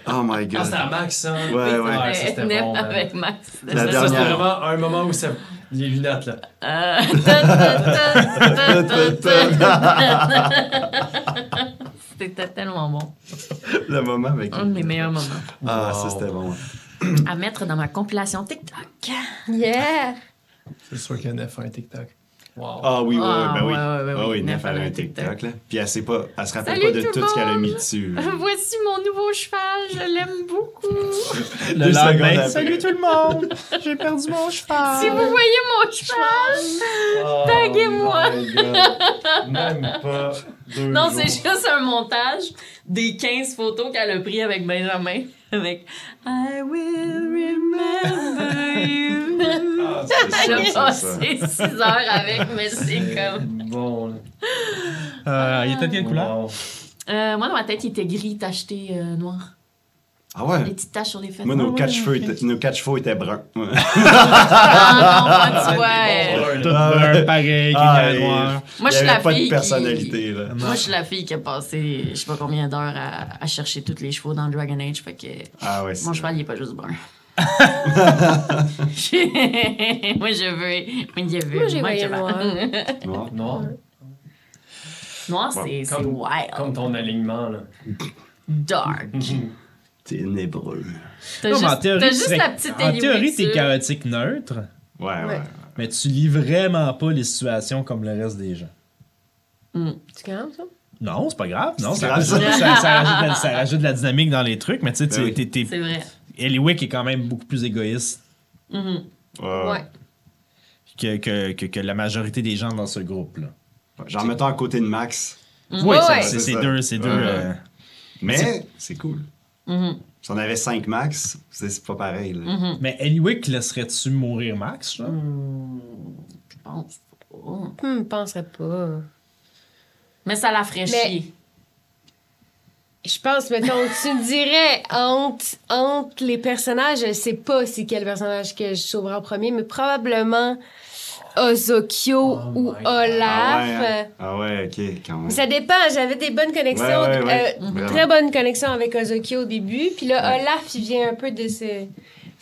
Oh my Ah, god. c'était à Max, hein? Ouais, ouais. ça c'était bon. *laughs* avec Max. La Ça, ça, c'était dernière. vraiment un moment où ça... les lunettes, là. Euh, *laughs* C'était tellement bon. Le moment avec. Un de mes meilleurs moments. Ah, Wow. ça c'était bon. À mettre dans ma compilation TikTok. Yeah! C'est sûr que Nef a un TikTok. Wow. Ah oui, oui, Ah, oui, ben oui. ouais, ouais, ouais, Ah oui. oui, Nef elle a un un TikTok, TikTok. là. Puis elle sait pas, elle se rappelle Salut pas de tout ce qu'elle a mis dessus. *laughs* Voici mon nouveau cheval, je l'aime beaucoup. *laughs* Le lendemain, après. salut tout le monde! J'ai perdu mon cheval! Si vous voyez mon cheval, Oh taguez-moi. Même pas deux non, c'est juste un montage des 15 photos qu'elle a pris avec Benjamin. Avec I will remember you. *laughs* Ah, c'est J'ai passé 6 heures avec, mais c'est comme. bon. là. Euh, il était de quelle couleur? Wow. Euh, moi, dans ma tête, il était gris, tacheté euh, noir. Ah ouais? Des petites taches sur les fesses. Moi, nos ouais, cheveux ok. étaient, étaient bruns. Ah non, moi, tu *laughs* vois. Tout là. brun, pareil, qui Ah, est et- noir. Moi, je suis la pas fille de qui- personnalité, là. Moi, je suis la fille qui a passé, je sais pas combien d'heures à, à chercher tous les chevaux dans Dragon Age. Fait que Ah ouais, mon cheval, il est pas juste brun. *laughs* *laughs* moi, je veux. Moi, je veux. Moi, j'ai voyé cheval. Noir. Noir. Noir, c'est Comme- wild. Comme ton alignement, là. Dark. *laughs* Ténébreux. T'as juste, juste la petite En théorie, t'es chaotique neutre, Ouais, ouais. Ouais. Mais tu lis vraiment pas les situations comme le reste des gens. Tu calmes, ça? Non, c'est pas grave. Non, C'est ça, rajoute, ça. rajoute de la, ça rajoute de la dynamique dans les trucs, mais tu sais, Ben t'es- oui. t'es- C'est vrai. Eliwick est quand même beaucoup plus égoïste Mhm. Ouais. Ouais. que, que, que, que la majorité des gens dans ce groupe-là. Genre, mettons à côté de Max. Oui, Ouais, c'est- ouais. c'est deux. C'est deux Ouais. euh, Mais c'est cool. Mhm. Si on avait 5 Max, c'est pas pareil. là. Mhm. Mais Eliwick, laisserais-tu mourir Max? Hmm, Je pense pas. Hum, penserais pas. Mais ça la ferait Mais- chier. Je pense, mettons, tu me dirais, entre, entre les personnages, je sais pas c'est quel personnage que je sauverai en premier, mais probablement Ozokyo Oh ou. Olaf. Ah ouais, hein? Ah ouais, ok, quand même. Ça dépend, j'avais des bonnes connexions, Ouais, ouais, ouais. euh, très bonnes connexions avec Ozokyo au début, puis là, Ouais. Olaf, il vient un peu de ce...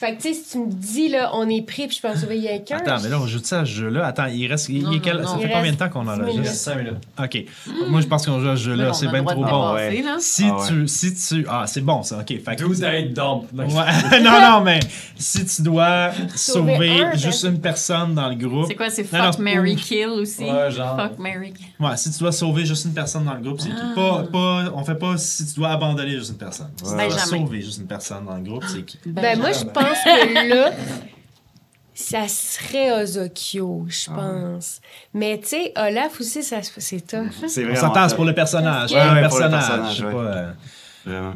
Fait que, tu sais, si tu me dis, là, on est pris, puis je peux en sauver quelqu'un. Attends, mais là, on joue ça à ce jeu-là. Attends, il reste. Il, Non, il est quel- non, ça non. fait Il combien de reste temps qu'on en a minutes. juste? 5 minutes. Ok. Moi, je pense qu'on joue à ce jeu-là. C'est a bien trop bon. dépasser, ouais. là. Si Ah ouais. tu. Si tu. Ah, c'est bon ça. Ok. Fait que- Do date dump. Ouais. non, *laughs* *laughs* non, mais si tu dois Sauver sauver un, juste une personne dans le groupe. C'est quoi, c'est non, Fuck, Mary Kill aussi? Ouais, genre. Fuck, Mary Kill. Ouais, si tu dois sauver juste une personne dans le groupe, c'est qui? Pas, pas, on fait pas si tu dois abandonner juste une personne. Si tu Ben, dois sauver juste une personne dans le groupe, c'est qui? Ben, moi, je pense que là, ça serait Ozokyo, je Ah pense. Mais, tu sais, Olaf aussi, ça, c'est tough. C'est On vraiment. s'entend, c'est pour le personnage. Ouais, ouais, le pour le personnage. personnage, je sais ouais. pas, Vraiment.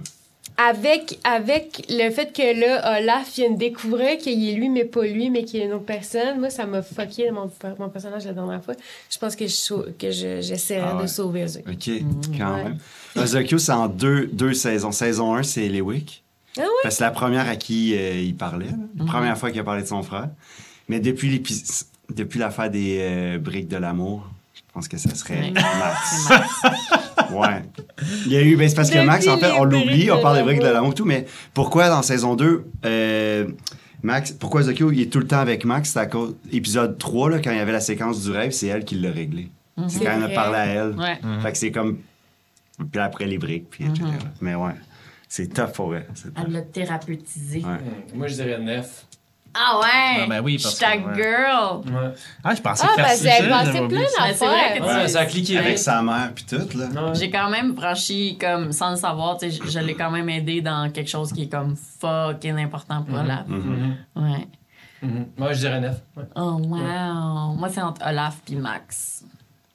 Avec, avec le fait que là, Olaf vient de découvrir qu'il est lui, mais pas lui, mais qu'il est une autre personne, moi, ça m'a fucké mon, mon personnage la dernière fois. Je pense que je que je- j'essaierais Ah ouais. de sauver Ozokyo. OK, quand Ouais. même. Ozokyo, c'est en deux, deux saisons. Saison 1, c'est Lewick. Ah? Parce que c'est la première à qui euh, il parlait. là. La première fois qu'il a parlé de son frère. Mais depuis, depuis l'affaire des euh, briques de l'amour, je pense que ça serait. Max. *laughs* *laughs* Ouais. Il y a eu, ben, c'est parce que Max, en fait, on l'oublie, on parle des briques de l'amour. et tout, mais pourquoi dans saison 2, euh, Max, pourquoi Zokyo, il est tout le temps avec Max? C'est à cause, épisode 3, là, quand il y avait la séquence du rêve, c'est elle qui l'a réglé. C'est C'est quand elle a parlé à elle. Ouais. Fait que c'est comme. Puis après les briques, puis etc. Mais ouais, c'est tough pour elle. Elle l'a thérapeutisé. Ouais. Hmm, Moi, je dirais 9. Ah ouais! Ah, ben oui, Je parce que, ouais. girl! Ouais. Ah, je pensais Ah, que ben, c'est passé plein d'affaires. que Ouais, ça a cliqué Avec sa mère, puis tout, là. Ouais. J'ai quand même franchi, comme, sans le savoir, tu sais, je, je l'ai quand même aidé dans quelque chose qui est comme fucking important pour Olaf. Mhm. Ouais. Moi, je dirais 9. Ouais. Oh, wow! Moi, c'est entre Olaf puis Max.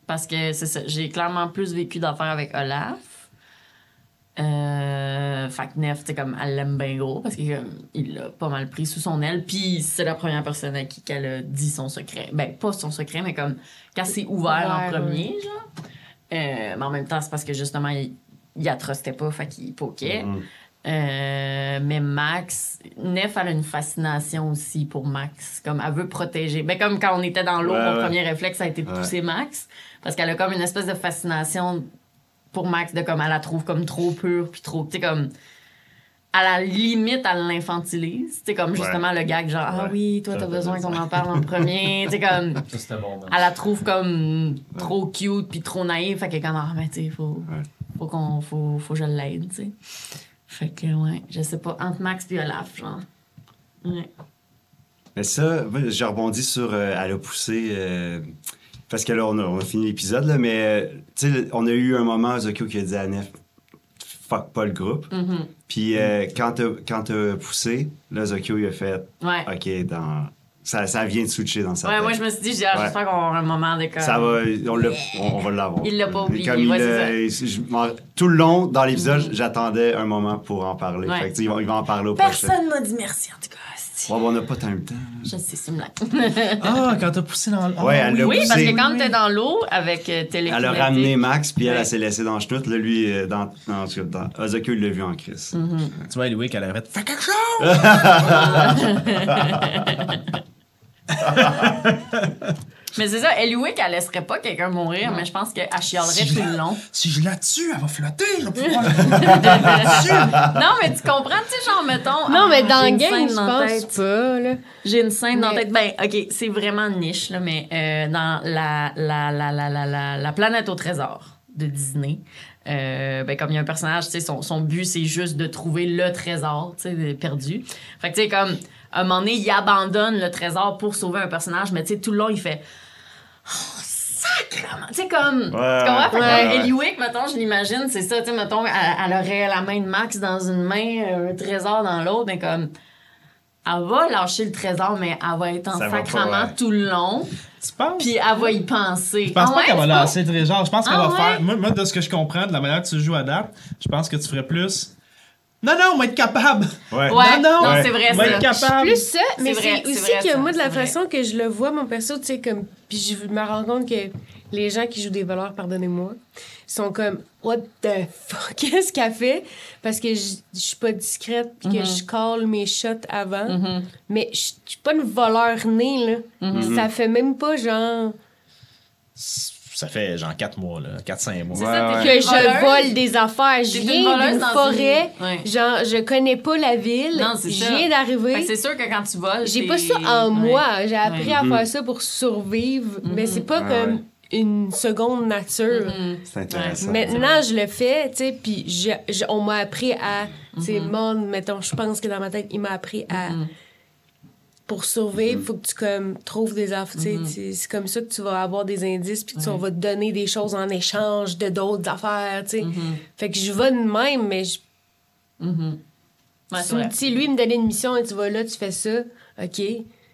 Parce que c'est ça, j'ai clairement plus vécu d'affaires avec Olaf. Euh, fait que Nef, tu sais, comme, elle l'aime bien gros parce qu'il l'a pas mal pris sous son aile. Puis c'est la première personne à qui qu'elle a dit son secret. Ben, pas son secret, mais comme, quand c'est ouvert en premier, genre. Euh, mais en même temps, c'est parce que justement, il, il la trustait pas, fait qu'il poquait. Mhm. Euh, mais Max, Nef, elle a une fascination aussi pour Max. Comme elle veut protéger. Ben, comme quand on était dans l'eau, Ouais, mon ouais. premier réflexe, ça a été de Ouais. pousser Max. Parce qu'elle a comme une espèce de fascination pour Max, de comme elle la trouve comme trop pure, puis trop. Tu sais, comme. À la limite, elle l'infantilise. Tu sais, comme justement le gag, genre, ah Ouais. oui, toi, t'as besoin qu'on en parle en premier. *laughs* tu sais, comme. Bon. Elle la trouve comme trop cute puis trop naïve. Fait qu'elle est comme, ah, mais tu sais, faut, Ouais. faut qu'on, faut, faut que je l'aide, tu sais. Fait que, ouais, je sais pas, entre Max puis Olaf, genre. Ouais. Mais ça, moi, j'ai rebondi sur. euh, elle a poussé. euh, parce que là, on a, on a fini l'épisode, là, mais tu sais, on a eu un moment, Zokyo qui a dit à Nef, fuck pas le groupe. Mhm. Puis euh, quand t'as poussé, là, Zokyo, il a fait, Ouais. OK, dans. Ça, ça vient de switcher dans sa Ouais, tête. moi, je me suis dit, ah, Ouais. j'espère qu'on va avoir un moment de comme. Ça va, on, on, va l'avoir. Il l'a pas oublié, Comme ouais, je tout le long, dans l'épisode, j'attendais un moment pour en parler. Ouais. Fait que, il, va, il va en parler au prochain. Personne m'a dit merci, en tout cas. Ouais, on n'a pas tant le temps. Je sais, c'est une blague. *laughs* Ah, quand t'as poussé dans le. Ah, Ouais, elle l'a oui, poussé. parce que quand t'es dans l'eau avec euh, Elle a ramené Max, puis elle, Ouais. elle s'est laissée dans le chenoute. Là, lui, euh, dans, dans, dans Ozokyo, il l'a vu en crise. Tu vois, Louis, qu'elle avait fait. Fais quelque chose! *laughs* *laughs* Mais c'est ça, Eliwick, elle laisserait pas quelqu'un mourir, mais je pense qu'elle chialerait Si tout le long. Si je la tue, elle va flotter. Je vais pouvoir la *laughs* non, mais tu comprends, tu sais, genre, mettons... Non, ah, mais j'ai dans le game, scène je dans la pense tête. pas, là. J'ai une scène dans la Mais- tête. Ben, OK, c'est vraiment niche, là, mais euh, dans la, la, la, la, la, la, la planète au trésor de Disney, euh, ben, comme il y a un personnage, tu sais, son, son but, c'est juste de trouver le trésor, tu sais, perdu. Fait que, tu sais, comme, un moment donné, il abandonne le trésor pour sauver un personnage, mais tu sais, tout le long, il fait... Oh, sacrément! Tu sais, comme... tu comprends? Fait que ouais, comme ouais. Eliwick, mettons, je l'imagine, c'est ça, tu sais, mettons, elle, elle aurait la main de Max dans une main, un trésor dans l'autre, mais comme elle va lâcher le trésor, mais elle va être en Ça pas, ouais. tout le long, Tu penses? puis elle va y penser. Je pense Ah pas ouais, qu'elle va lancer le trésor. Je pense qu'elle Ah va ouais? faire. Moi, moi, de ce que je comprends, de la manière que tu joues à date, je pense que tu ferais plus. Non, non, on va être capable. Ouais. Non, non, non, ouais. c'est vrai On va être capable. Plus ça, mais C'est aussi vrai, que ça, moi, de la façon que je le vois, mon perso, tu sais, comme. Puis je me rends compte que les gens qui jouent des voleurs, pardonnez-moi, sont comme, what the fuck, *laughs* qu'est-ce qu'elle fait? Parce que je je suis pas discrète, puis que je call mes shots avant. Mhm. Mais je je suis pas une voleur née, là. Mhm. Ça fait même pas genre. Ça fait genre 4 mois, là, 4-5 mois. C'est Ouais, ça, Que je vole des affaires. Je viens d'une dans forêt. Genre, je connais pas la ville. Non, c'est Je viens d'arriver. C'est sûr que quand tu voles. J'ai pas ça en Ouais. moi. J'ai appris Ouais. à Mhm. faire ça pour survivre. Mais c'est pas Ouais, comme ouais. une seconde nature. Mhm. C'est intéressant. Maintenant, je le fais, tu sais, puis je- je- on m'a appris à, tu sais, Mhm. mon, mettons, je pense que dans ma tête, il m'a appris à, Mhm. Pour survivre, faut que tu, comme, trouves des affaires, Mhm. c'est- comme ça que tu vas avoir des indices, puis que tu- on va te donner des choses en échange de d'autres affaires, tu sais. Mhm. Fait que je vais de même, mais je, Mhm. Ouais, sais, lui, il me donnait une mission, et tu vas là, tu fais ça, OK,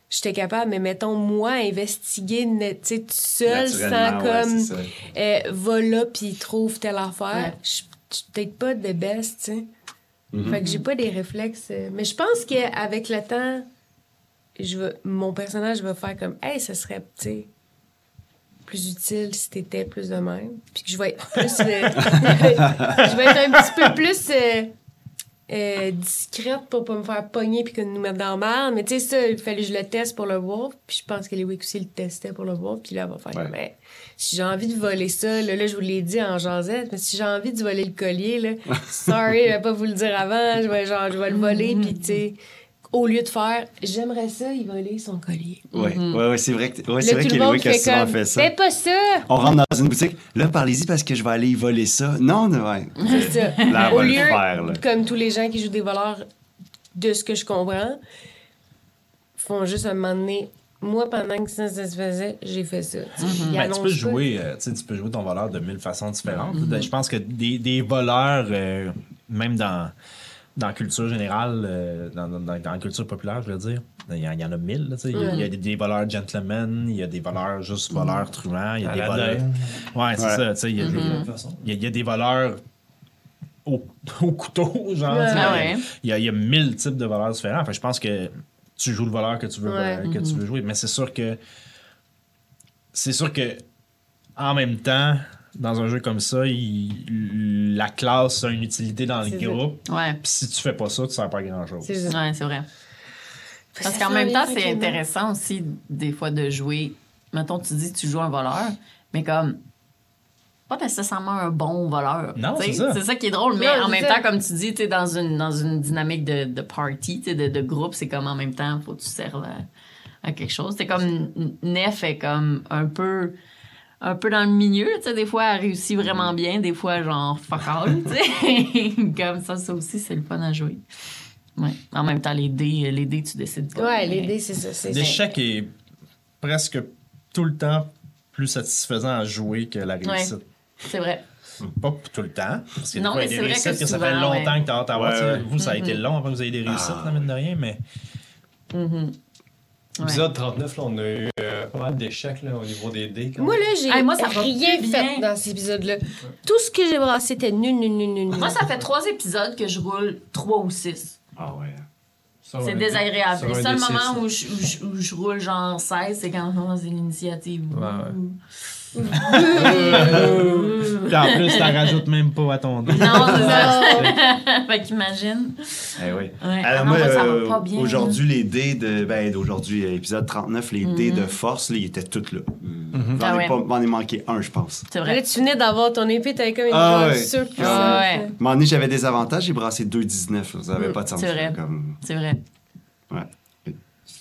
j'étais capable, mais mettons, moi, investiguer, sais, tout seul, sans ouais, comme... ça. euh, va là puis trouve telle affaire. Ouais. Je suis peut-être pas de best, tu sais. Mhm. Fait que j'ai pas des réflexes. euh, Mais je pense qu'avec le temps, je vais, mon personnage va faire comme, hey, ça serait, tu sais, plus utile si t'étais plus de même. Puis que je vais être plus. euh, *laughs* je vais être un petit peu plus. euh, euh, discrète pour pas me faire pogner puis que nous mettre dans le mal. Mais tu sais, ça, il fallait que je le teste pour le voir. Puis je pense que les aussi le testaient pour le voir. Puis là, elle va faire Ouais. comme, Hey, si j'ai envie de voler ça, là, là, je vous l'ai dit en jasette, mais si j'ai envie de voler le collier, là, *laughs* sorry, je vais pas vous le dire avant, je vais, genre, je vais le voler. Puis tu sais, au lieu de faire, j'aimerais ça, il voler son collier. Ouais, ouais, ouais, c'est vrai que, ouais, c'est vrai tout que le les monde Louis qui a fait souvent comme, fait ça. fais pas ça! On rentre dans une boutique, là, parlez-y parce que je vais aller y voler ça. Non, non, ouais. C'est ça. *laughs* Là, Au lieu, faire, là. comme tous les gens qui jouent des voleurs, de ce que je comprends, font juste un moment donné. Moi, pendant que ça, ça se faisait, j'ai fait ça. Tu ils Ben, tu peux jouer, euh, tu sais, tu peux jouer ton voleur de mille façons différentes. Je pense que des, des voleurs, euh, même dans, dans la culture générale, euh, dans, dans- dans la culture populaire, je veux dire, il y, en- il y en a mille. là, tu sais. Il y a- il y, a des, des voleurs gentlemen, il y a des voleurs juste voleurs truands, il y a des voleurs. Ouais, c'est Ouais. ça. tu sais, Il y, a il y a- il y a des voleurs au, au couteau, genre. Ouais. Ah. Il y, a, il y a mille types de voleurs différents. Fait, je pense que tu joues le voleur que tu veux, Ouais. euh, que tu veux jouer. Mais c'est sûr que. C'est sûr que. En même temps, dans un jeu comme ça, il- la classe a une utilité dans le groupe. Ouais. Puis si tu fais pas ça, tu sers pas à grand chose. C'est. Ouais, c'est vrai. Parce qu'en même temps, c'est intéressant aussi, des fois, de jouer. Mettons, tu dis que tu joues un voleur, mais comme. Pas nécessairement un bon voleur. Non, c'est ça. C'est ça qui est drôle, mais Non, en même ça. temps, comme tu dis, tu es dans une, dans une dynamique de, de party, de, de groupe, c'est comme en même temps, faut que tu serves à, à quelque chose. C'est comme Nef est comme un peu un peu dans le milieu, tu sais, des fois elle réussit vraiment bien, des fois genre fuck all, tu sais. *laughs* comme ça, ça aussi c'est le fun à jouer. Ouais. En même temps, les dés, les dés, tu décides pas. Ouais, mais- les dés, c'est ça. c'est- L'échec est presque tout le temps plus satisfaisant à jouer que la réussite. C'est vrai. Pas tout le temps. Parce que Non, fois, il y a mais des c'est vrai réussites que que, ça fait longtemps ouais. que tu as hâte sais, ouais. Vous, ça a Mm-hmm. été long avant que vous ayez des réussites, Ah. là, mine de rien, mais. Mhm. Épisode 39, là, on a eu euh, pas mal d'échecs là, au niveau des dés. quand Moi, là, j'ai Hey, moi, ça va rien fait bien. dans cet épisode-là. Tout ce que j'ai brassé était nul, nul, nul, nul. Moi, ça fait trois épisodes que je roule trois ou six. Ah ouais. C'est va Le seul moment six, où je, où, je, où je roule genre 16, c'est quand oh, c'est l'initiative. Ouais, ouais. En plus, t'en rajoutes même pas à ton dé. Non, c'est ça. *laughs* fait qu'imagine. Eh oui. Ouais. Alors, Ah non, moi, euh, aujourd'hui, les dés de. Ben, d'aujourd'hui, épisode 39, les dés de force, là, ils étaient tous là. J'en Ah ai ouais. pas- m'en ai manqué un, je pense. C'est Là, vrai. tu venais d'avoir ton épée, t'avais comme une Ah ouais. Ah ouais. Moment donné, j'avais des avantages, j'ai brassé 2,19. Ça n'avait pas de sens. c'est vrai. Comme... C'est vrai. Ouais.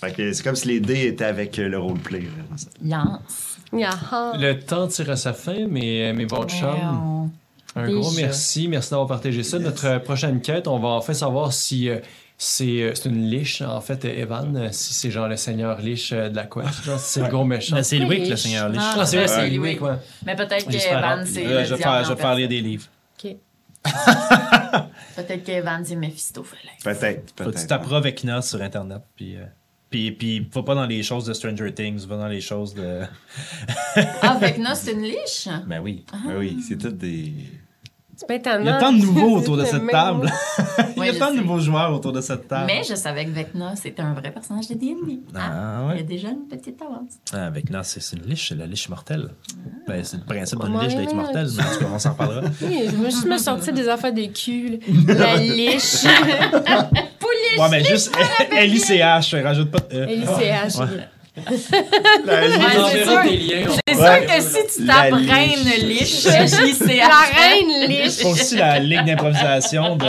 Fait que c'est comme si les dés étaient avec le roleplay. là. Yance. Yaha. Le temps tire à sa fin, mais mes bons chums, un Déjà. gros merci. Merci d'avoir partagé ça. Notre prochaine quête, on va enfin savoir si euh, c'est euh, c'est une liche, en fait, euh, Evan, euh, si c'est genre le seigneur liche euh, de la si c'est le gros méchant. Mais c'est Louis, le. Seigneur Lich. Ah, Ah, c'est vrai, Ouais. c'est Louis, quoi. Mais peut-être qu'Evan, c'est. Euh, je vais faire, je vais faire lire des livres. OK. Peut-être qu'Evan, c'est Mephistopheles. *laughs* Peut-être. Que tu taperas Vecna sur Internet. Puis, euh, puis, puis, va pas dans les choses de Stranger Things, va dans les choses de. *laughs* Ah, avec nous, c'est une liche? Ben oui. Ben oui, c'est tout des. C'est pas étonnant. Il y a tant de nouveaux autour de cette le table. *laughs* Il y Ouais, a tant de nouveaux joueurs autour de cette table. Mais je savais que Vecna, c'était un vrai personnage de D&D. Ah, Il y a ouais. déjà une petite avance. Ah, Vecna, c'est une liche, c'est la liche mortelle. Ben, c'est le principe d'une liche d'être mortelle, mais en tout cas, on s'en reparlera. *laughs* Oui, je veux juste me sortir des affaires de cul. La liche. Ouais, mais juste LICH, *laughs* rajoute pas E. LICH. Ouais. C'est sûr. des liens. C'est sûr Ouais. que si tu tapes. Reine Liche. La reine liche. Faut aussi la ligue d'improvisation de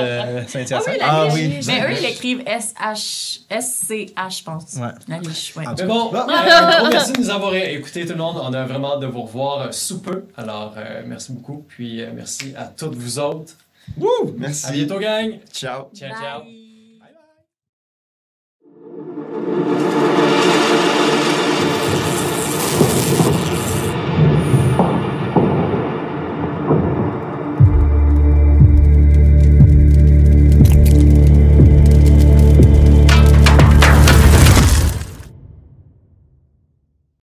Saint-Hyacinthe. Ah oui. Mais eux, ils l'écrivent S-H, S-C-H, je pense. Ouais. La liche, ouais. Ah, Mais bon, euh, gros merci de nous avoir écoutés tout le monde. On a vraiment hâte de vous revoir sous peu. Alors, euh, merci beaucoup. Puis, euh, merci à toutes vous autres. Wouh! À Merci. bientôt, gang. Ciao. Ciao, ciao.